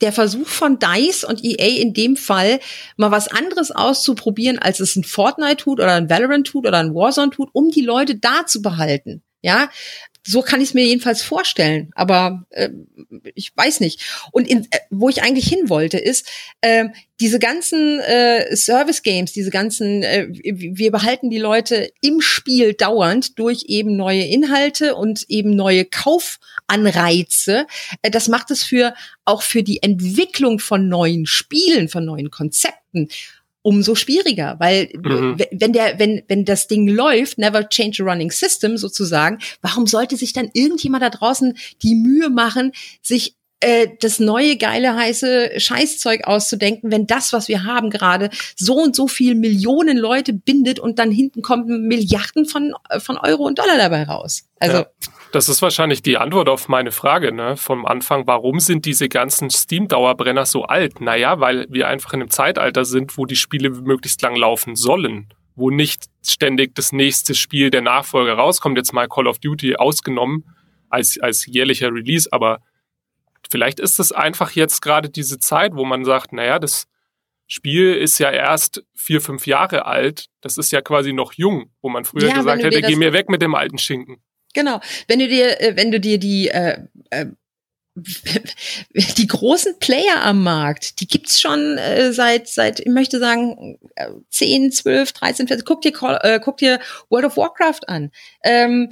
der Versuch von DICE und EA in dem Fall mal was anderes auszuprobieren, als es ein Fortnite tut oder ein Valorant tut oder ein Warzone tut, um die Leute da zu behalten. Ja, so kann ich es mir jedenfalls vorstellen, aber äh, ich weiß nicht. Und in, äh, wo ich eigentlich hin wollte, ist äh, diese ganzen äh, Service Games, diese ganzen, äh, wir behalten die Leute im Spiel dauernd durch eben neue Inhalte und eben neue Kaufanreize. Äh, das macht es für auch für die Entwicklung von neuen Spielen, von neuen Konzepten umso schwieriger, weil mhm. wenn der, wenn, wenn das Ding läuft, never change a running system sozusagen, warum sollte sich dann irgendjemand da draußen die Mühe machen, sich äh, das neue geile heiße Scheißzeug auszudenken, wenn das, was wir haben gerade, so und so viel Millionen Leute bindet und dann hinten kommen Milliarden von, äh, von Euro und Dollar dabei raus. Also ja, das ist wahrscheinlich die Antwort auf meine Frage ne, vom Anfang. Warum sind diese ganzen Steam-Dauerbrenner so alt? Naja, weil wir einfach in einem Zeitalter sind, wo die Spiele möglichst lang laufen sollen wo nicht ständig das nächste Spiel der Nachfolger rauskommt, jetzt mal Call of Duty ausgenommen als, als jährlicher Release, aber vielleicht ist es einfach jetzt gerade diese Zeit, wo man sagt, naja, das Spiel ist ja erst vier, fünf Jahre alt. Das ist ja quasi noch jung, wo man früher ja, gesagt hätte, geh mir weg mit dem alten Schinken. Genau. Wenn du dir, äh, wenn du dir die äh, äh, (laughs) die großen Player am Markt, die gibt's schon äh, seit, seit, ich möchte sagen, 10, 12, 13, 14. Guck dir, äh, guck dir World of Warcraft an. Ähm,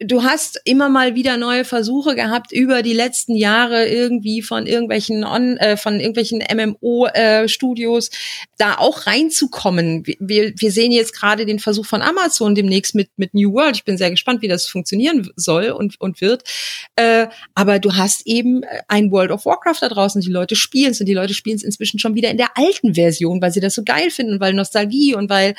du hast immer mal wieder neue Versuche gehabt über die letzten Jahre irgendwie von irgendwelchen on, äh, von irgendwelchen MMO äh, Studios da auch reinzukommen. Wir, wir sehen jetzt gerade den Versuch von Amazon demnächst mit mit New World. Ich bin sehr gespannt, wie das funktionieren soll und und wird. Äh, aber du hast eben ein World of Warcraft da draußen. Die Leute spielen es und die Leute spielen es inzwischen schon wieder in der alten Version, weil sie das so geil finden, weil Nostalgie und weil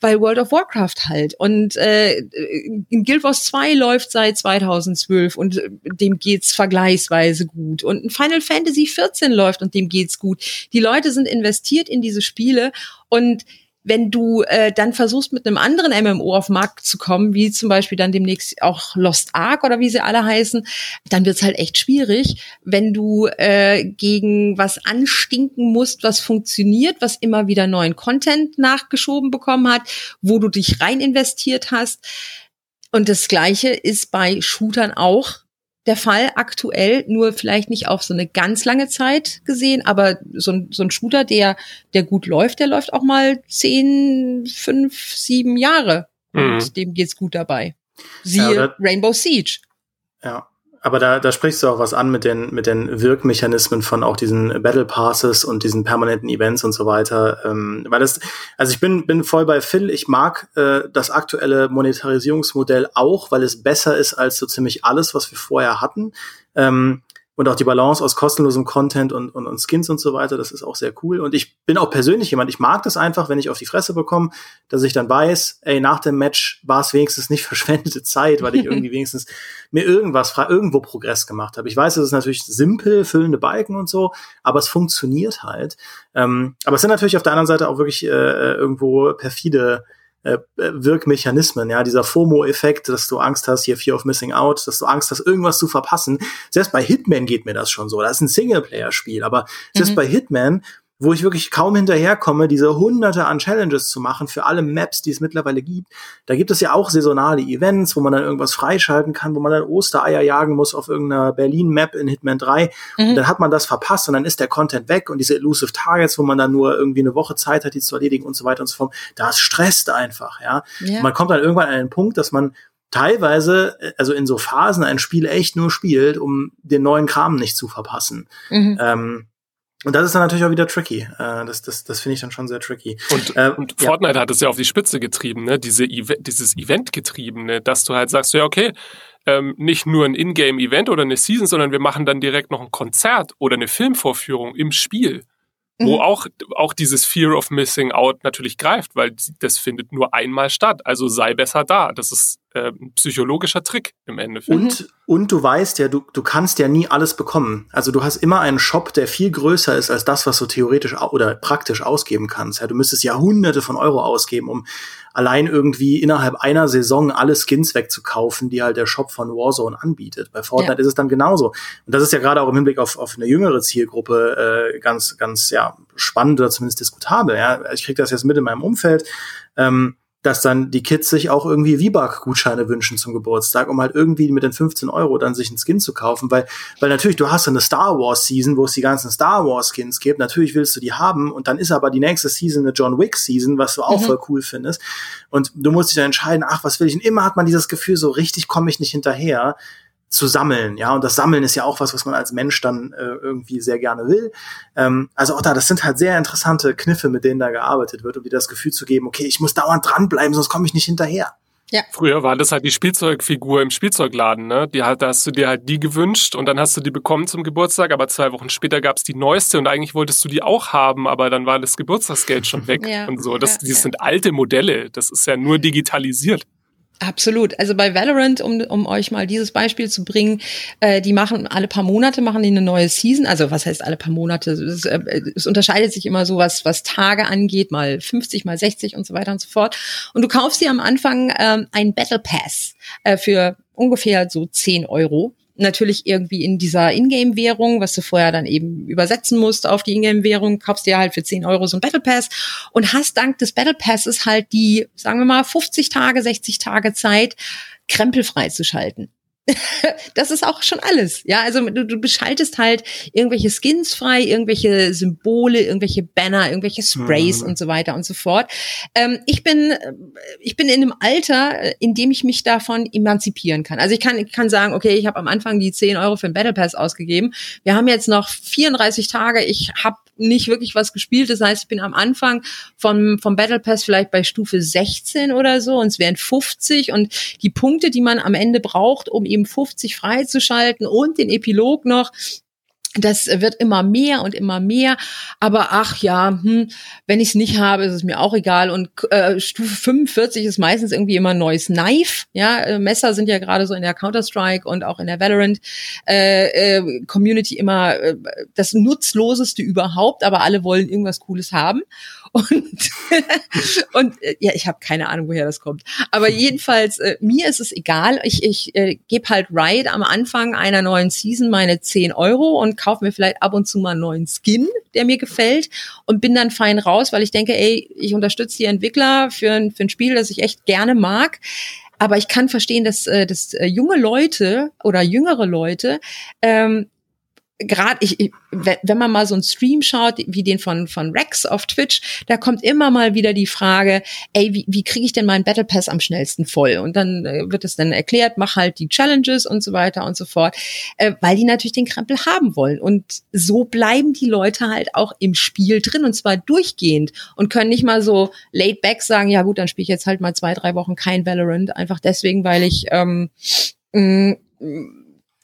weil World of Warcraft halt und äh, in Guild Wars 2 2 läuft seit 2012 und äh, dem geht's vergleichsweise gut. Und ein Final Fantasy 14 läuft und dem geht's gut. Die Leute sind investiert in diese Spiele und wenn du äh, dann versuchst, mit einem anderen MMO auf Markt zu kommen, wie zum Beispiel dann demnächst auch Lost Ark oder wie sie alle heißen, dann wird's halt echt schwierig, wenn du äh, gegen was anstinken musst, was funktioniert, was immer wieder neuen Content nachgeschoben bekommen hat, wo du dich rein investiert hast. Und das Gleiche ist bei Shootern auch der Fall aktuell, nur vielleicht nicht auf so eine ganz lange Zeit gesehen, aber so ein, so ein Shooter, der, der gut läuft, der läuft auch mal zehn, fünf, sieben Jahre. Mhm. Und dem geht's gut dabei. Siehe ja, Rainbow Siege. Ja, aber da, da sprichst du auch was an mit den, mit den Wirkmechanismen von auch diesen Battle Passes und diesen permanenten Events und so weiter. Ähm, weil das, also ich bin, bin voll bei Phil. Ich mag äh, das aktuelle Monetarisierungsmodell auch, weil es besser ist als so ziemlich alles, was wir vorher hatten. Ähm, und auch die Balance aus kostenlosem Content und, und, und Skins und so weiter, das ist auch sehr cool. Und ich bin auch persönlich jemand, ich mag das einfach, wenn ich auf die Fresse bekomme, dass ich dann weiß, ey, nach dem Match war es wenigstens nicht (laughs) verschwendete Zeit, weil ich irgendwie (laughs) wenigstens mir irgendwas, irgendwo Progress gemacht habe. Ich weiß, es ist natürlich simpel, füllende Balken und so, aber es funktioniert halt. Ähm, aber es sind natürlich auf der anderen Seite auch wirklich äh, äh irgendwo perfide äh, Wirkmechanismen, ja, dieser FOMO-Effekt, dass du Angst hast, hier Fear of Missing Out, dass du Angst hast, irgendwas zu verpassen. Selbst bei Hitman geht mir das schon so. Das ist ein Singleplayer-Spiel, aber selbst mhm. bei Hitman wo ich wirklich kaum hinterherkomme, diese hunderte an Challenges zu machen für alle Maps, die es mittlerweile gibt. Da gibt es ja auch saisonale Events, wo man dann irgendwas freischalten kann, wo man dann Ostereier jagen muss auf irgendeiner Berlin-Map in Hitman 3. Mhm. Und dann hat man das verpasst und dann ist der Content weg und diese Elusive Targets, wo man dann nur irgendwie eine Woche Zeit hat, die zu erledigen und so weiter und so fort. Das stresst einfach, ja. ja. Man kommt dann irgendwann an einen Punkt, dass man teilweise, also in so Phasen ein Spiel echt nur spielt, um den neuen Kram nicht zu verpassen. Mhm. Ähm, und das ist dann natürlich auch wieder tricky. Äh, das das, das finde ich dann schon sehr tricky. Und, äh, und Fortnite ja. hat es ja auf die Spitze getrieben, ne? Diese Ev dieses Event-getriebene, dass du halt sagst, ja, okay, ähm, nicht nur ein Ingame-Event oder eine Season, sondern wir machen dann direkt noch ein Konzert oder eine Filmvorführung im Spiel. Mhm. Wo auch, auch dieses Fear of Missing Out natürlich greift, weil das findet nur einmal statt. Also sei besser da. Das ist äh, psychologischer Trick im Endeffekt. Und, und du weißt ja, du, du kannst ja nie alles bekommen. Also du hast immer einen Shop, der viel größer ist als das, was du theoretisch oder praktisch ausgeben kannst. Ja, du müsstest ja hunderte von Euro ausgeben, um allein irgendwie innerhalb einer Saison alle Skins wegzukaufen, die halt der Shop von Warzone anbietet. Bei Fortnite ja. ist es dann genauso. Und das ist ja gerade auch im Hinblick auf, auf eine jüngere Zielgruppe äh, ganz, ganz ja spannend oder zumindest diskutabel. Ja, ich kriege das jetzt mit in meinem Umfeld. Ähm, dass dann die Kids sich auch irgendwie V-Buck-Gutscheine wünschen zum Geburtstag, um halt irgendwie mit den 15 Euro dann sich einen Skin zu kaufen, weil, weil natürlich, du hast eine Star Wars Season, wo es die ganzen Star Wars Skins gibt, natürlich willst du die haben und dann ist aber die nächste Season eine John Wick Season, was du auch mhm. voll cool findest und du musst dich dann entscheiden, ach, was will ich? Und immer hat man dieses Gefühl, so richtig komme ich nicht hinterher zu sammeln, ja, und das Sammeln ist ja auch was, was man als Mensch dann äh, irgendwie sehr gerne will. Ähm, also auch da, das sind halt sehr interessante Kniffe, mit denen da gearbeitet wird, um dir das Gefühl zu geben, okay, ich muss dauernd dranbleiben, sonst komme ich nicht hinterher. Ja. Früher war das halt die Spielzeugfigur im Spielzeugladen, ne? Die halt, da hast du dir halt die gewünscht und dann hast du die bekommen zum Geburtstag, aber zwei Wochen später gab's die neueste und eigentlich wolltest du die auch haben, aber dann war das Geburtstagsgeld schon weg (laughs) ja. und so. Das, ja, die sind alte Modelle, das ist ja nur digitalisiert. Absolut. Also bei Valorant, um, um euch mal dieses Beispiel zu bringen, äh, die machen alle paar Monate machen die eine neue Season. Also was heißt alle paar Monate? Es, äh, es unterscheidet sich immer so, was, was Tage angeht, mal 50, mal 60 und so weiter und so fort. Und du kaufst dir am Anfang ähm, einen Battle Pass äh, für ungefähr so 10 Euro natürlich irgendwie in dieser Ingame-Währung, was du vorher dann eben übersetzen musst auf die Ingame-Währung, kaufst dir halt für 10 Euro so ein Battle Pass und hast dank des Battle Passes halt die, sagen wir mal, 50 Tage, 60 Tage Zeit, Krempel freizuschalten. (laughs) das ist auch schon alles. Ja, also du, du beschaltest halt irgendwelche Skins frei, irgendwelche Symbole, irgendwelche Banner, irgendwelche Sprays mhm. und so weiter und so fort. Ähm, ich bin, äh, ich bin in einem Alter, äh, in dem ich mich davon emanzipieren kann. Also ich kann, ich kann sagen, okay, ich habe am Anfang die 10 Euro für den Battle Pass ausgegeben. Wir haben jetzt noch 34 Tage. Ich habe nicht wirklich was gespielt. Das heißt, ich bin am Anfang vom, vom Battle Pass vielleicht bei Stufe 16 oder so und es wären 50 und die Punkte, die man am Ende braucht, um eben 50 freizuschalten und den Epilog noch, das wird immer mehr und immer mehr. Aber ach ja, hm, wenn ich es nicht habe, ist es mir auch egal. Und äh, Stufe 45 ist meistens irgendwie immer ein neues Knife. Ja, äh, Messer sind ja gerade so in der Counter-Strike und auch in der Valorant äh, äh, Community immer äh, das Nutzloseste überhaupt, aber alle wollen irgendwas Cooles haben. Und, (laughs) und äh, ja, ich habe keine Ahnung, woher das kommt. Aber jedenfalls, äh, mir ist es egal. Ich, ich äh, gebe halt Riot am Anfang einer neuen Season meine 10 Euro und kaufe mir vielleicht ab und zu mal einen neuen Skin, der mir gefällt und bin dann fein raus, weil ich denke, ey, ich unterstütze die Entwickler für ein, für ein Spiel, das ich echt gerne mag. Aber ich kann verstehen, dass, äh, dass äh, junge Leute oder jüngere Leute ähm, gerade ich, ich, wenn man mal so einen Stream schaut, wie den von von Rex auf Twitch, da kommt immer mal wieder die Frage, ey, wie, wie kriege ich denn meinen Battle Pass am schnellsten voll? Und dann äh, wird es dann erklärt, mach halt die Challenges und so weiter und so fort, äh, weil die natürlich den Krempel haben wollen. Und so bleiben die Leute halt auch im Spiel drin und zwar durchgehend und können nicht mal so laid back sagen, ja gut, dann spiele ich jetzt halt mal zwei, drei Wochen kein Valorant, einfach deswegen, weil ich ähm, mh,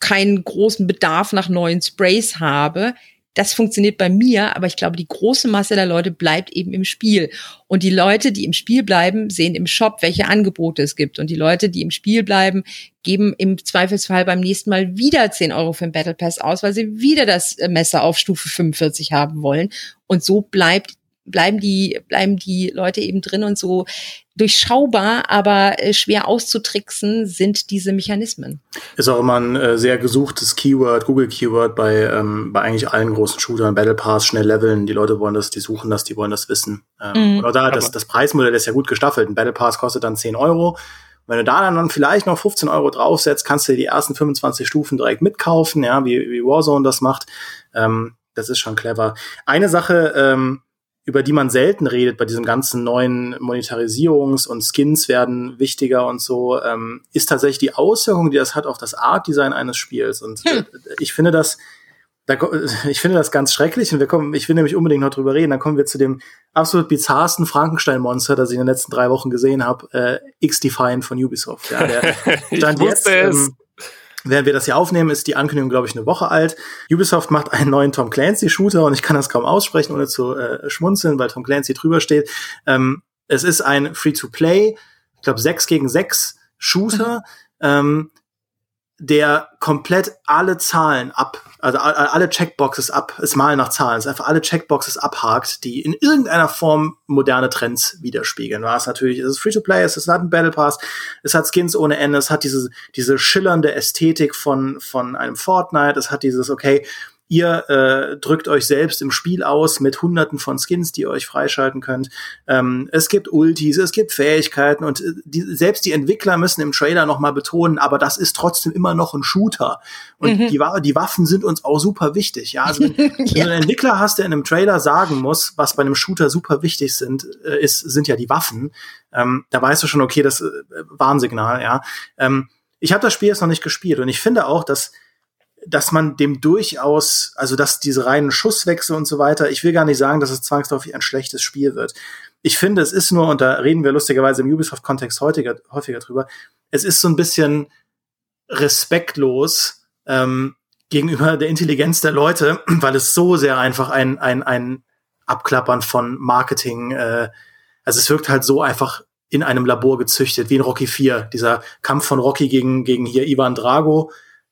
keinen großen Bedarf nach neuen Sprays habe. Das funktioniert bei mir, aber ich glaube, die große Masse der Leute bleibt eben im Spiel. Und die Leute, die im Spiel bleiben, sehen im Shop, welche Angebote es gibt. Und die Leute, die im Spiel bleiben, geben im Zweifelsfall beim nächsten Mal wieder 10 Euro für den Battle Pass aus, weil sie wieder das Messer auf Stufe 45 haben wollen. Und so bleibt bleiben die, bleiben die Leute eben drin und so durchschaubar, aber äh, schwer auszutricksen sind diese Mechanismen. Ist auch immer ein äh, sehr gesuchtes Keyword, Google-Keyword bei, ähm, bei eigentlich allen großen Shootern, Battle Pass, schnell leveln, die Leute wollen das, die suchen das, die wollen das wissen. Ähm, mhm. Oder da, das, das Preismodell ist ja gut gestaffelt. Ein Battle Pass kostet dann 10 Euro. Wenn du da dann vielleicht noch 15 Euro draufsetzt, kannst du die ersten 25 Stufen direkt mitkaufen, ja, wie, wie Warzone das macht. Ähm, das ist schon clever. Eine Sache, ähm, über die man selten redet bei diesem ganzen neuen Monetarisierungs- und Skins werden wichtiger und so, ähm, ist tatsächlich die Auswirkung, die das hat auf das Art-Design eines Spiels. Und hm. ich finde das, da, (laughs) ich finde das ganz schrecklich und wir kommen, ich will nämlich unbedingt noch drüber reden. Dann kommen wir zu dem absolut bizarrsten Frankenstein-Monster, das ich in den letzten drei Wochen gesehen habe, äh, X-Defiant von Ubisoft. Ja, der (laughs) stand jetzt, ähm, Während wir das hier aufnehmen, ist die Ankündigung, glaube ich, eine Woche alt. Ubisoft macht einen neuen Tom Clancy-Shooter und ich kann das kaum aussprechen, ohne zu äh, schmunzeln, weil Tom Clancy drüber steht. Ähm, es ist ein Free-to-Play, ich glaube, 6 gegen 6 Shooter, ähm, der komplett alle Zahlen ab, also alle Checkboxes ab, es mal nach Zahlen, es einfach alle Checkboxes abhakt, die in irgendeiner Form moderne Trends widerspiegeln. War es natürlich, es ist Free-to-Play, es hat ein Battle Pass, es hat Skins ohne Ende, es hat diese, diese schillernde Ästhetik von, von einem Fortnite, es hat dieses, okay, Ihr äh, drückt euch selbst im Spiel aus mit hunderten von Skins, die ihr euch freischalten könnt. Ähm, es gibt Ultis, es gibt Fähigkeiten und äh, die, selbst die Entwickler müssen im Trailer nochmal betonen, aber das ist trotzdem immer noch ein Shooter. Und mhm. die, die Waffen sind uns auch super wichtig. Ja, also wenn, ja. (laughs) wenn du einen Entwickler hast, der in einem Trailer sagen muss, was bei einem Shooter super wichtig sind, äh, ist, sind ja die Waffen. Ähm, da weißt du schon, okay, das äh, Warnsignal, ja. Ähm, ich habe das Spiel jetzt noch nicht gespielt und ich finde auch, dass dass man dem durchaus, also dass diese reinen Schusswechsel und so weiter, ich will gar nicht sagen, dass es zwangsläufig ein schlechtes Spiel wird. Ich finde, es ist nur, und da reden wir lustigerweise im Ubisoft-Kontext häufiger, häufiger drüber, es ist so ein bisschen respektlos ähm, gegenüber der Intelligenz der Leute, (clears throat) weil es so sehr einfach ein, ein, ein Abklappern von Marketing, äh, also es wirkt halt so einfach in einem Labor gezüchtet, wie in Rocky 4, dieser Kampf von Rocky gegen, gegen hier Ivan Drago,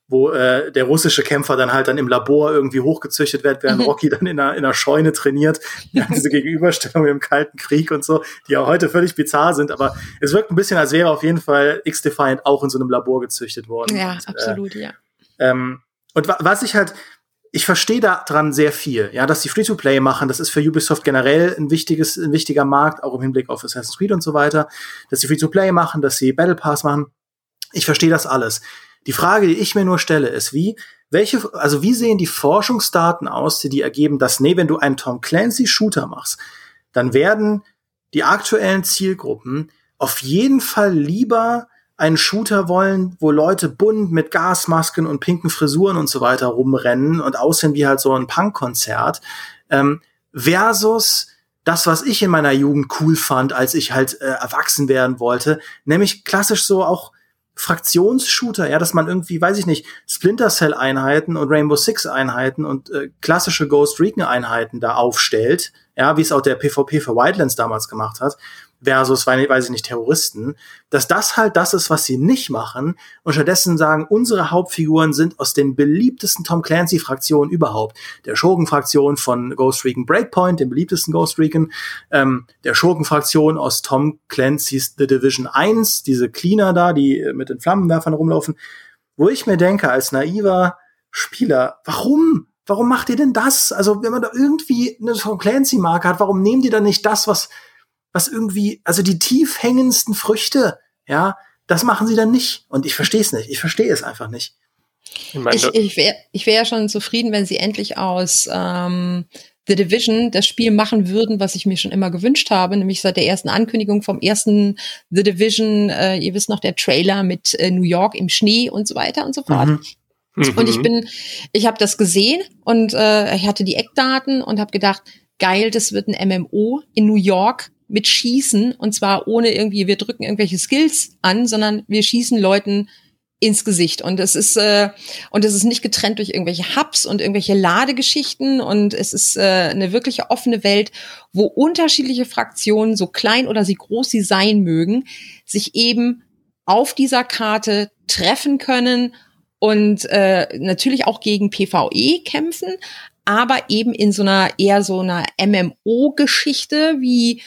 wo äh, der russische Kämpfer dann halt dann im Labor irgendwie hochgezüchtet wird, während mhm. Rocky dann in einer, in einer Scheune trainiert. Ja, (laughs) diese Gegenüberstellung im Kalten Krieg und so, die ja heute völlig bizarr sind, aber es wirkt ein bisschen, als wäre auf jeden Fall X-Defiant auch in so einem Labor gezüchtet worden. Ja, und, absolut, äh, ja. Ähm, und wa was ich halt, ich verstehe da dran sehr viel, ja, dass die Free-to-Play machen, das ist für Ubisoft generell ein wichtiges, ein wichtiger Markt, auch im Hinblick auf Assassin's Creed und so weiter, dass sie Free-to-Play machen, dass sie Battle Pass machen. Ich verstehe das alles. Die Frage, die ich mir nur stelle, ist wie, welche, also wie sehen die Forschungsdaten aus, die die ergeben, dass, nee, wenn du einen Tom Clancy Shooter machst, dann werden die aktuellen Zielgruppen auf jeden Fall lieber einen Shooter wollen, wo Leute bunt mit Gasmasken und pinken Frisuren und so weiter rumrennen und aussehen wie halt so ein Punkkonzert, ähm, versus das, was ich in meiner Jugend cool fand, als ich halt äh, erwachsen werden wollte, nämlich klassisch so auch Fraktionsshooter, ja, dass man irgendwie, weiß ich nicht, Splinter Cell Einheiten und Rainbow Six Einheiten und äh, klassische Ghost Recon Einheiten da aufstellt, ja, wie es auch der PvP für Wildlands damals gemacht hat, versus, weiß ich nicht, Terroristen, dass das halt das ist, was sie nicht machen und stattdessen sagen, unsere Hauptfiguren sind aus den beliebtesten Tom Clancy-Fraktionen überhaupt. Der Schurken-Fraktion von Ghost Recon Breakpoint, dem beliebtesten Ghost Recon, ähm, der Schurken-Fraktion aus Tom Clancy's The Division 1, diese Cleaner da, die äh, mit den Flammenwerfern rumlaufen, wo ich mir denke, als naiver Spieler, warum? Warum macht ihr denn das? Also, wenn man da irgendwie eine Tom Clancy-Marke hat, warum nehmt ihr dann nicht das, was was irgendwie, also die tief hängendsten Früchte, ja, das machen sie dann nicht. Und ich verstehe es nicht. Ich verstehe es einfach nicht. Ich, ich, ich wäre ich wär ja schon zufrieden, wenn sie endlich aus ähm, The Division das Spiel machen würden, was ich mir schon immer gewünscht habe, nämlich seit der ersten Ankündigung vom ersten The Division, äh, ihr wisst noch, der Trailer mit äh, New York im Schnee und so weiter und so fort. Mhm. Und ich mhm. bin, ich habe das gesehen und äh, ich hatte die Eckdaten und habe gedacht, geil, das wird ein MMO in New York mit Schießen und zwar ohne irgendwie, wir drücken irgendwelche Skills an, sondern wir schießen Leuten ins Gesicht. Und es ist äh, und es ist nicht getrennt durch irgendwelche Hubs und irgendwelche Ladegeschichten. Und es ist äh, eine wirkliche offene Welt, wo unterschiedliche Fraktionen, so klein oder so groß sie sein mögen, sich eben auf dieser Karte treffen können und äh, natürlich auch gegen PvE kämpfen, aber eben in so einer eher so einer MMO-Geschichte, wie,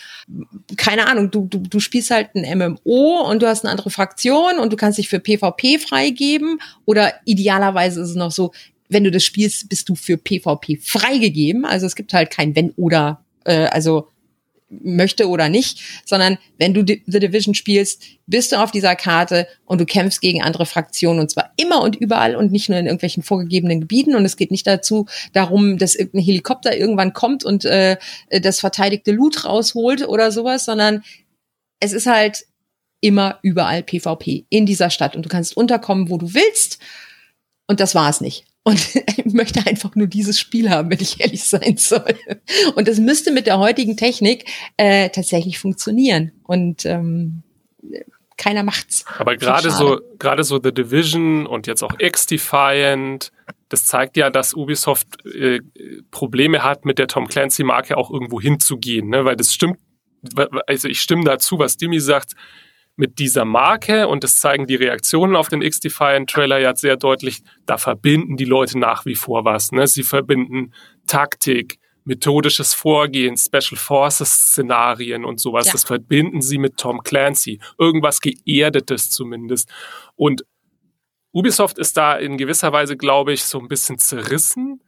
keine Ahnung, du, du, du spielst halt ein MMO und du hast eine andere Fraktion und du kannst dich für PvP freigeben. Oder idealerweise ist es noch so, wenn du das spielst, bist du für PvP freigegeben. Also es gibt halt kein Wenn oder, äh, also möchte oder nicht, sondern wenn du The Division spielst, bist du auf dieser Karte und du kämpfst gegen andere Fraktionen und zwar immer und überall und nicht nur in irgendwelchen vorgegebenen Gebieten. Und es geht nicht dazu darum, dass irgendein Helikopter irgendwann kommt und äh, das verteidigte Loot rausholt oder sowas, sondern es ist halt immer überall PvP in dieser Stadt. Und du kannst unterkommen, wo du willst. Und das war es nicht. Und (laughs) ich möchte einfach nur dieses Spiel haben, wenn ich ehrlich sein soll. Und das müsste mit der heutigen Technik äh, tatsächlich funktionieren. Und ähm, keiner macht's. Aber gerade so, gerade so The Division und jetzt auch X-Defiant, das zeigt ja, dass Ubisoft äh, Probleme hat, mit der Tom Clancy-Marke auch irgendwo hinzugehen, ne? Weil das stimmt, also ich stimme dazu, was Dimi sagt mit dieser Marke, und das zeigen die Reaktionen auf den X-Defiant-Trailer ja sehr deutlich, da verbinden die Leute nach wie vor was. Ne? Sie verbinden Taktik, methodisches Vorgehen, Special Forces Szenarien und sowas. Ja. Das verbinden sie mit Tom Clancy. Irgendwas Geerdetes zumindest. Und Ubisoft ist da in gewisser Weise, glaube ich, so ein bisschen zerrissen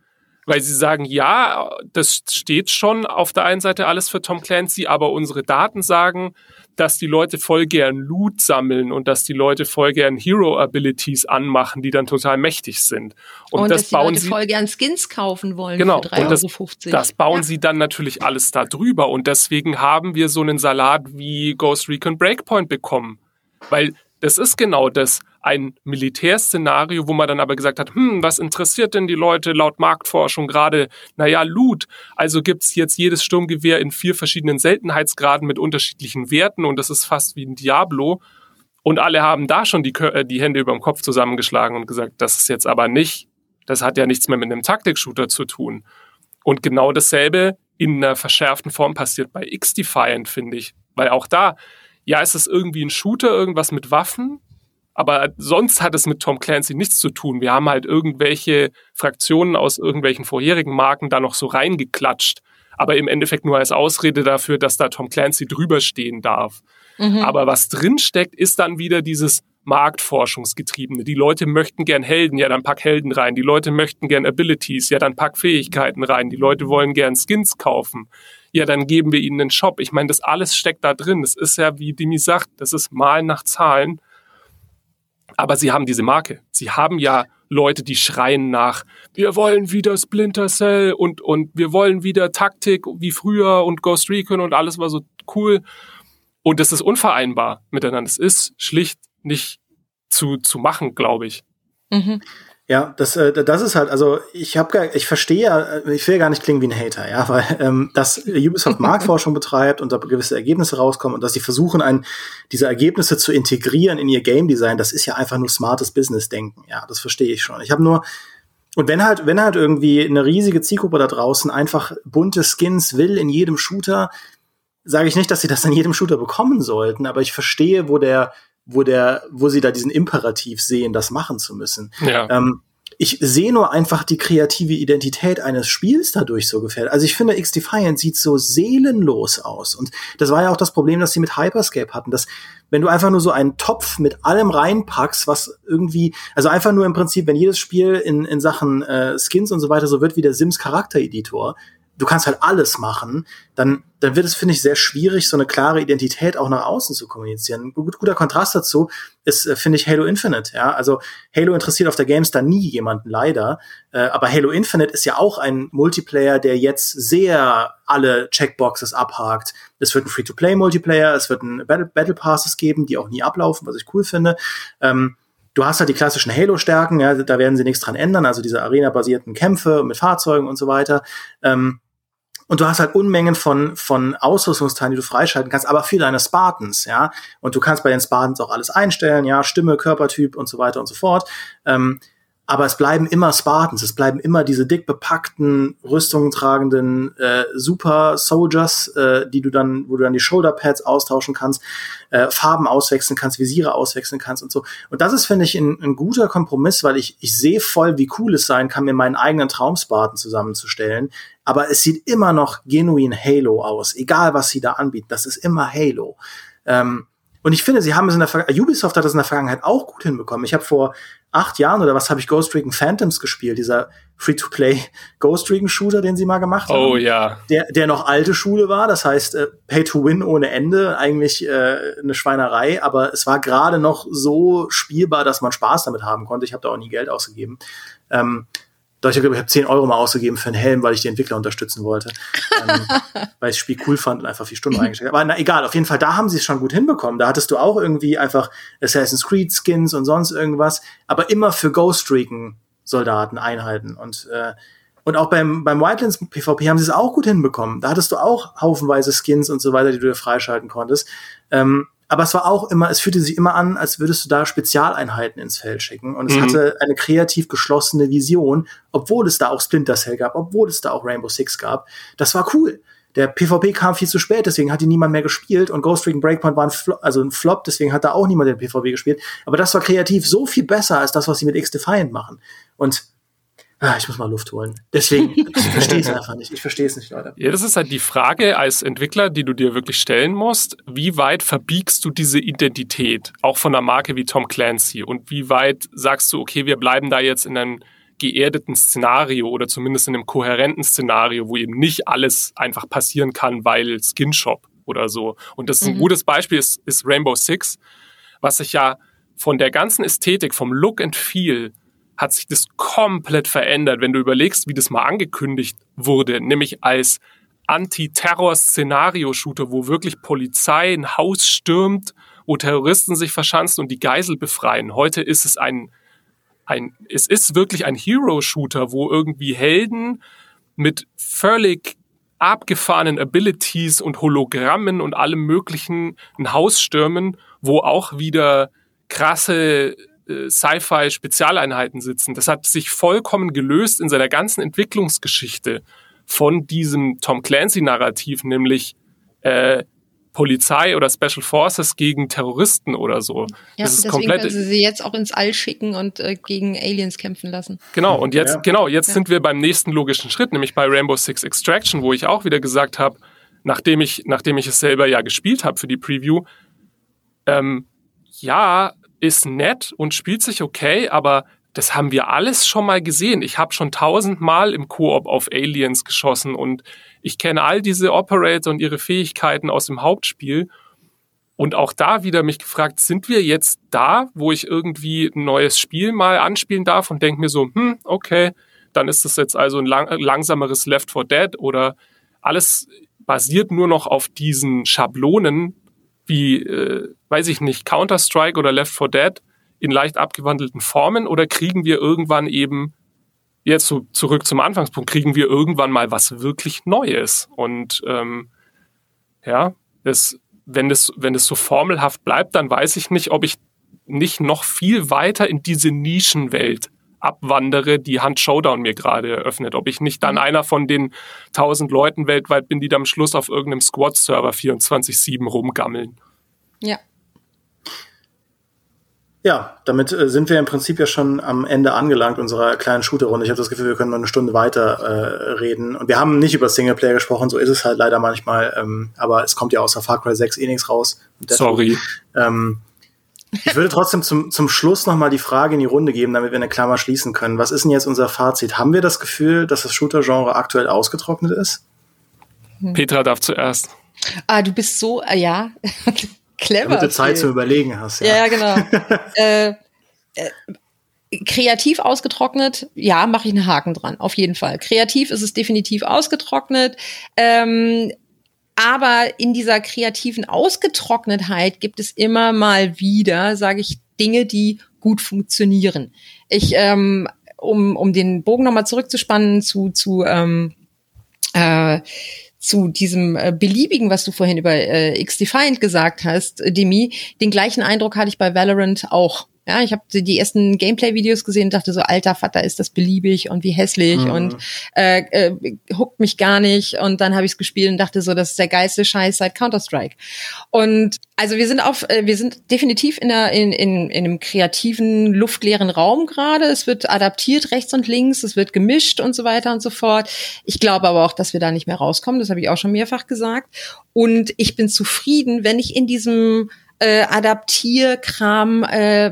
weil sie sagen, ja, das steht schon auf der einen Seite alles für Tom Clancy, aber unsere Daten sagen, dass die Leute voll gern Loot sammeln und dass die Leute voll gern Hero Abilities anmachen, die dann total mächtig sind. Und, und das dass die bauen Leute sie voll gern Skins kaufen wollen genau, für 3,50 Euro. Das, das bauen ja. sie dann natürlich alles da drüber und deswegen haben wir so einen Salat wie Ghost Recon Breakpoint bekommen. Weil das ist genau das ein Militärszenario, wo man dann aber gesagt hat, hm, was interessiert denn die Leute laut Marktforschung gerade? Naja, Loot. Also gibt's jetzt jedes Sturmgewehr in vier verschiedenen Seltenheitsgraden mit unterschiedlichen Werten und das ist fast wie ein Diablo. Und alle haben da schon die, äh, die Hände über dem Kopf zusammengeschlagen und gesagt, das ist jetzt aber nicht, das hat ja nichts mehr mit einem Taktik-Shooter zu tun. Und genau dasselbe in einer verschärften Form passiert bei X-Defiant, finde ich. Weil auch da, ja, ist es irgendwie ein Shooter, irgendwas mit Waffen, aber sonst hat es mit Tom Clancy nichts zu tun. Wir haben halt irgendwelche Fraktionen aus irgendwelchen vorherigen Marken da noch so reingeklatscht. Aber im Endeffekt nur als Ausrede dafür, dass da Tom Clancy drüber stehen darf. Mhm. Aber was drinsteckt, ist dann wieder dieses Marktforschungsgetriebene. Die Leute möchten gern Helden, ja, dann pack Helden rein. Die Leute möchten gern Abilities, ja, dann pack Fähigkeiten rein. Die Leute wollen gern Skins kaufen. Ja, dann geben wir ihnen einen Shop. Ich meine, das alles steckt da drin. Das ist ja, wie Dimi sagt, das ist Malen nach Zahlen. Aber sie haben diese Marke. Sie haben ja Leute, die schreien nach, wir wollen wieder Splinter Cell und, und wir wollen wieder Taktik wie früher und Ghost Recon und alles war so cool. Und das ist unvereinbar miteinander. Es ist schlicht nicht zu, zu machen, glaube ich. Mhm. Ja, das, äh, das ist halt, also ich habe gar, ich verstehe ja, äh, ich will gar nicht klingen wie ein Hater, ja, (laughs) weil ähm, dass Ubisoft (laughs) Marktforschung betreibt und da gewisse Ergebnisse rauskommen und dass sie versuchen, ein, diese Ergebnisse zu integrieren in ihr Game Design, das ist ja einfach nur smartes Business-Denken. Ja, das verstehe ich schon. Ich habe nur, und wenn halt, wenn halt irgendwie eine riesige Zielgruppe da draußen einfach bunte Skins will in jedem Shooter, sage ich nicht, dass sie das in jedem Shooter bekommen sollten, aber ich verstehe, wo der wo der, wo sie da diesen Imperativ sehen, das machen zu müssen. Ja. Ähm, ich sehe nur einfach die kreative Identität eines Spiels dadurch so gefällt. Also ich finde, X-Defiant sieht so seelenlos aus. Und das war ja auch das Problem, das sie mit Hyperscape hatten, dass wenn du einfach nur so einen Topf mit allem reinpackst, was irgendwie, also einfach nur im Prinzip, wenn jedes Spiel in, in Sachen äh, Skins und so weiter so wird wie der Sims Charaktereditor, du kannst halt alles machen, dann, dann wird es, finde ich, sehr schwierig, so eine klare Identität auch nach außen zu kommunizieren. Ein gut, guter Kontrast dazu ist, äh, finde ich, Halo Infinite. Ja, also Halo interessiert auf der GameStar nie jemanden, leider. Äh, aber Halo Infinite ist ja auch ein Multiplayer, der jetzt sehr alle Checkboxes abhakt. Es wird ein Free-to-Play-Multiplayer, es wird ein Battle, Battle Passes geben, die auch nie ablaufen, was ich cool finde. Ähm, Du hast halt die klassischen Halo-Stärken, ja, da werden sie nichts dran ändern, also diese Arena-basierten Kämpfe mit Fahrzeugen und so weiter. Ähm, und du hast halt Unmengen von, von Ausrüstungsteilen, die du freischalten kannst, aber für deine Spartans, ja. Und du kannst bei den Spartans auch alles einstellen, ja, Stimme, Körpertyp und so weiter und so fort. Ähm, aber es bleiben immer Spartans, es bleiben immer diese dick bepackten, Rüstungen tragenden äh, Super Soldiers, äh, die du dann, wo du dann die Shoulderpads austauschen kannst, äh, Farben auswechseln kannst, Visiere auswechseln kannst und so. Und das ist, finde ich, ein, ein guter Kompromiss, weil ich, ich sehe voll, wie cool es sein kann, mir meinen eigenen Traumspartan zusammenzustellen. Aber es sieht immer noch genuin Halo aus, egal was sie da anbieten. Das ist immer Halo. Ähm, und ich finde, sie haben es in der Ver Ubisoft hat das in der Vergangenheit auch gut hinbekommen. Ich habe vor acht Jahren oder was habe ich Ghost Recon Phantoms gespielt, dieser Free-to-Play (laughs) Ghost Recon Shooter, den sie mal gemacht haben. Oh ja. Der, der noch alte Schule war, das heißt äh, Pay to Win ohne Ende, eigentlich äh, eine Schweinerei, aber es war gerade noch so spielbar, dass man Spaß damit haben konnte. Ich habe da auch nie Geld ausgegeben. Ähm, doch, ich glaube, ich habe 10 Euro mal ausgegeben für einen Helm, weil ich die Entwickler unterstützen wollte. ähm, (laughs) weil ich das Spiel cool fand und einfach vier Stunden reingesteckt habe. Aber na, egal, auf jeden Fall, da haben sie es schon gut hinbekommen. Da hattest du auch irgendwie einfach Assassin's Creed Skins und sonst irgendwas, aber immer für Ghost Recon Soldaten, Einheiten und äh, und auch beim, beim Wildlands PvP haben sie es auch gut hinbekommen. Da hattest du auch haufenweise Skins und so weiter, die du dir freischalten konntest. Ähm, aber es war auch immer, es fühlte sich immer an, als würdest du da Spezialeinheiten ins Feld schicken. Und es mhm. hatte eine kreativ geschlossene Vision, obwohl es da auch Splinter Cell gab, obwohl es da auch Rainbow Six gab. Das war cool. Der PvP kam viel zu spät, deswegen hat ihn niemand mehr gespielt und Ghost Recon Breakpoint war ein Flop, also ein Flop, deswegen hat da auch niemand den PvP gespielt. Aber das war kreativ so viel besser als das, was sie mit X-Defiant machen. Und Ah, ich muss mal Luft holen. Deswegen, (laughs) ich verstehe es einfach nicht. Ich verstehe es nicht, Leute. Ja, das ist halt die Frage als Entwickler, die du dir wirklich stellen musst. Wie weit verbiegst du diese Identität, auch von einer Marke wie Tom Clancy? Und wie weit sagst du, okay, wir bleiben da jetzt in einem geerdeten Szenario oder zumindest in einem kohärenten Szenario, wo eben nicht alles einfach passieren kann, weil Skinshop oder so. Und das ist ein mhm. gutes Beispiel, ist, ist Rainbow Six, was sich ja von der ganzen Ästhetik, vom Look and Feel hat sich das komplett verändert, wenn du überlegst, wie das mal angekündigt wurde, nämlich als Anti-Terror-Szenario-Shooter, wo wirklich Polizei ein Haus stürmt, wo Terroristen sich verschanzen und die Geisel befreien. Heute ist es ein, ein es ist wirklich ein Hero-Shooter, wo irgendwie Helden mit völlig abgefahrenen Abilities und Hologrammen und allem möglichen ein Haus stürmen, wo auch wieder krasse äh, Sci-Fi-Spezialeinheiten sitzen. Das hat sich vollkommen gelöst in seiner ganzen Entwicklungsgeschichte von diesem Tom Clancy-Narrativ, nämlich äh, Polizei oder Special Forces gegen Terroristen oder so. Ja, das ist deswegen komplett. Können sie sie jetzt auch ins All schicken und äh, gegen Aliens kämpfen lassen. Genau. Und jetzt, ja. genau, jetzt ja. sind wir beim nächsten logischen Schritt, nämlich bei Rainbow Six Extraction, wo ich auch wieder gesagt habe, nachdem ich, nachdem ich es selber ja gespielt habe für die Preview, ähm, ja, ist nett und spielt sich okay, aber das haben wir alles schon mal gesehen. Ich habe schon tausendmal im Koop auf Aliens geschossen und ich kenne all diese Operator und ihre Fähigkeiten aus dem Hauptspiel. Und auch da wieder mich gefragt, sind wir jetzt da, wo ich irgendwie ein neues Spiel mal anspielen darf und denke mir so, hm, okay, dann ist das jetzt also ein lang langsameres Left 4 Dead oder alles basiert nur noch auf diesen Schablonen, wie, äh, weiß ich nicht, Counter-Strike oder Left 4 Dead in leicht abgewandelten Formen oder kriegen wir irgendwann eben, jetzt so zurück zum Anfangspunkt, kriegen wir irgendwann mal was wirklich Neues? Und ähm, ja, das, wenn das, wenn das so formelhaft bleibt, dann weiß ich nicht, ob ich nicht noch viel weiter in diese Nischenwelt abwandere, die Hand Showdown mir gerade eröffnet. Ob ich nicht dann mhm. einer von den tausend Leuten weltweit bin, die dann am Schluss auf irgendeinem Squad-Server 24-7 rumgammeln. Ja. Ja, damit äh, sind wir im Prinzip ja schon am Ende angelangt unserer kleinen Shooter-Runde. Ich habe das Gefühl, wir können noch eine Stunde weiter äh, reden. Und wir haben nicht über Singleplayer gesprochen, so ist es halt leider manchmal. Ähm, aber es kommt ja außer Far Cry 6 eh nichts raus. Sorry. Ähm, ich würde trotzdem zum, zum Schluss noch mal die Frage in die Runde geben, damit wir eine Klammer schließen können. Was ist denn jetzt unser Fazit? Haben wir das Gefühl, dass das Shooter-Genre aktuell ausgetrocknet ist? Hm. Petra darf zuerst. Ah, du bist so, äh, ja, (laughs) clever. Damit du Zeit zum Überlegen hast. Ja, ja genau. (laughs) äh, äh, kreativ ausgetrocknet, ja, mache ich einen Haken dran, auf jeden Fall. Kreativ ist es definitiv ausgetrocknet. Ähm, aber in dieser kreativen Ausgetrocknetheit gibt es immer mal wieder, sage ich, Dinge, die gut funktionieren. Ich, ähm, um, um den Bogen nochmal zurückzuspannen zu, zu, ähm, äh, zu diesem äh, beliebigen, was du vorhin über äh, X-Defiant gesagt hast, Demi, den gleichen Eindruck hatte ich bei Valorant auch. Ja, ich habe die ersten Gameplay-Videos gesehen und dachte so, alter Vater, ist das beliebig und wie hässlich mhm. und äh, äh, huckt mich gar nicht. Und dann habe ich es gespielt und dachte so, das ist der geilste Scheiß seit Counter-Strike. Und also wir sind auf, äh, wir sind definitiv in, einer, in, in, in einem kreativen, luftleeren Raum gerade. Es wird adaptiert rechts und links, es wird gemischt und so weiter und so fort. Ich glaube aber auch, dass wir da nicht mehr rauskommen. Das habe ich auch schon mehrfach gesagt. Und ich bin zufrieden, wenn ich in diesem äh, Adaptierkram äh,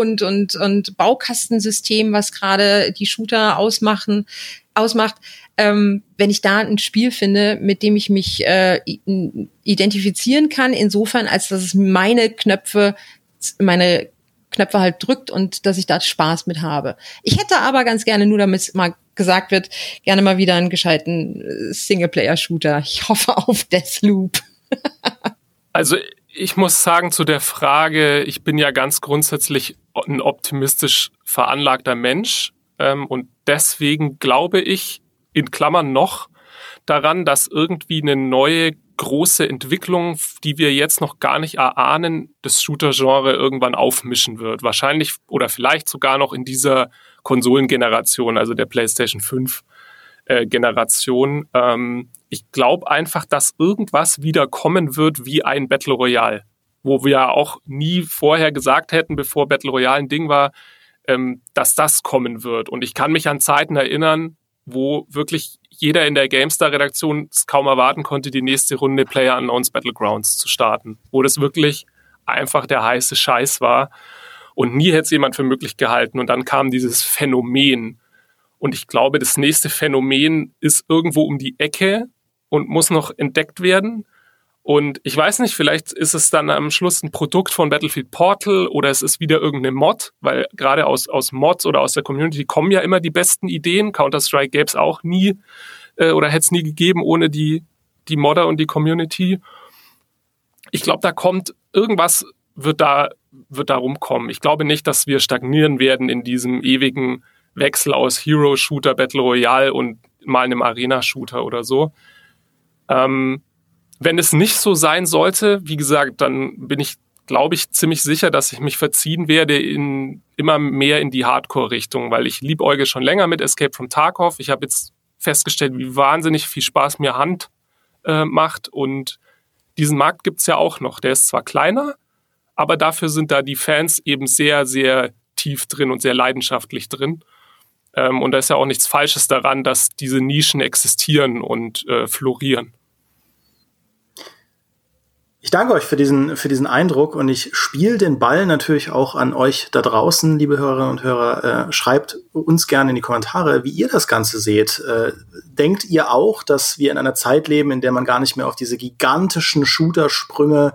und, und, und Baukastensystem, was gerade die Shooter ausmachen, ausmacht, ähm, wenn ich da ein Spiel finde, mit dem ich mich äh, identifizieren kann, insofern, als dass es meine Knöpfe, meine Knöpfe halt drückt und dass ich da Spaß mit habe. Ich hätte aber ganz gerne, nur damit mal gesagt wird, gerne mal wieder einen gescheiten äh, Singleplayer-Shooter. Ich hoffe auf Deathloop. (laughs) also ich muss sagen zu der Frage, ich bin ja ganz grundsätzlich ein optimistisch veranlagter Mensch ähm, und deswegen glaube ich in Klammern noch daran, dass irgendwie eine neue große Entwicklung, die wir jetzt noch gar nicht erahnen, das Shooter-Genre irgendwann aufmischen wird. Wahrscheinlich oder vielleicht sogar noch in dieser Konsolengeneration, also der PlayStation 5 äh, Generation. Ähm, ich glaube einfach, dass irgendwas wieder kommen wird wie ein Battle Royale, wo wir ja auch nie vorher gesagt hätten, bevor Battle Royale ein Ding war, ähm, dass das kommen wird. Und ich kann mich an Zeiten erinnern, wo wirklich jeder in der GameStar-Redaktion es kaum erwarten konnte, die nächste Runde Player Unknowns Battlegrounds zu starten, wo das wirklich einfach der heiße Scheiß war. Und nie hätte es jemand für möglich gehalten. Und dann kam dieses Phänomen. Und ich glaube, das nächste Phänomen ist irgendwo um die Ecke und muss noch entdeckt werden. Und ich weiß nicht, vielleicht ist es dann am Schluss ein Produkt von Battlefield Portal oder es ist wieder irgendeine Mod, weil gerade aus, aus Mods oder aus der Community kommen ja immer die besten Ideen. Counter-Strike gäbe es auch nie äh, oder hätte es nie gegeben ohne die, die Modder und die Community. Ich glaube, da kommt irgendwas wird da, wird da rumkommen. Ich glaube nicht, dass wir stagnieren werden in diesem ewigen Wechsel aus Hero-Shooter, Battle Royale und mal einem Arena-Shooter oder so. Ähm, wenn es nicht so sein sollte, wie gesagt, dann bin ich, glaube ich, ziemlich sicher, dass ich mich verziehen werde in immer mehr in die Hardcore-Richtung, weil ich liebäuge schon länger mit Escape from Tarkov. Ich habe jetzt festgestellt, wie wahnsinnig viel Spaß mir Hand äh, macht und diesen Markt gibt's ja auch noch. Der ist zwar kleiner, aber dafür sind da die Fans eben sehr, sehr tief drin und sehr leidenschaftlich drin. Ähm, und da ist ja auch nichts Falsches daran, dass diese Nischen existieren und äh, florieren. Ich danke euch für diesen, für diesen Eindruck und ich spiele den Ball natürlich auch an euch da draußen, liebe Hörerinnen und Hörer. Äh, schreibt uns gerne in die Kommentare, wie ihr das Ganze seht. Äh, denkt ihr auch, dass wir in einer Zeit leben, in der man gar nicht mehr auf diese gigantischen Shootersprünge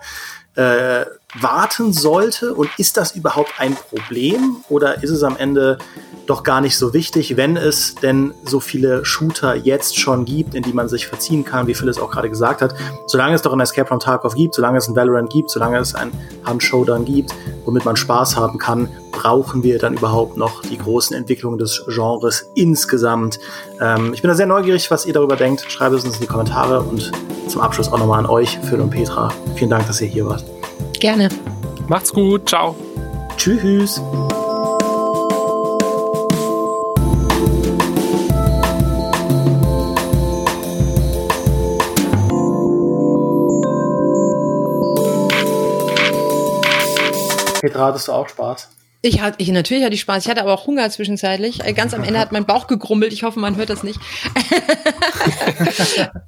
äh, warten sollte? Und ist das überhaupt ein Problem oder ist es am Ende doch gar nicht so wichtig, wenn es denn so viele Shooter jetzt schon gibt, in die man sich verziehen kann, wie Phil es auch gerade gesagt hat. Solange es doch ein Escape from Tarkov gibt, solange es ein Valorant gibt, solange es ein Hand Showdown gibt, womit man Spaß haben kann, brauchen wir dann überhaupt noch die großen Entwicklungen des Genres insgesamt. Ähm, ich bin da sehr neugierig, was ihr darüber denkt. Schreibt es uns in die Kommentare und zum Abschluss auch nochmal an euch, Phil und Petra. Vielen Dank, dass ihr hier wart. Gerne. Macht's gut. Ciao. Tschüss. Petra, hattest du auch Spaß? Ich hatte, ich, natürlich hatte ich Spaß. Ich hatte aber auch Hunger zwischenzeitlich. Äh, ganz am Ende hat mein Bauch gegrummelt. Ich hoffe, man hört das nicht. (laughs)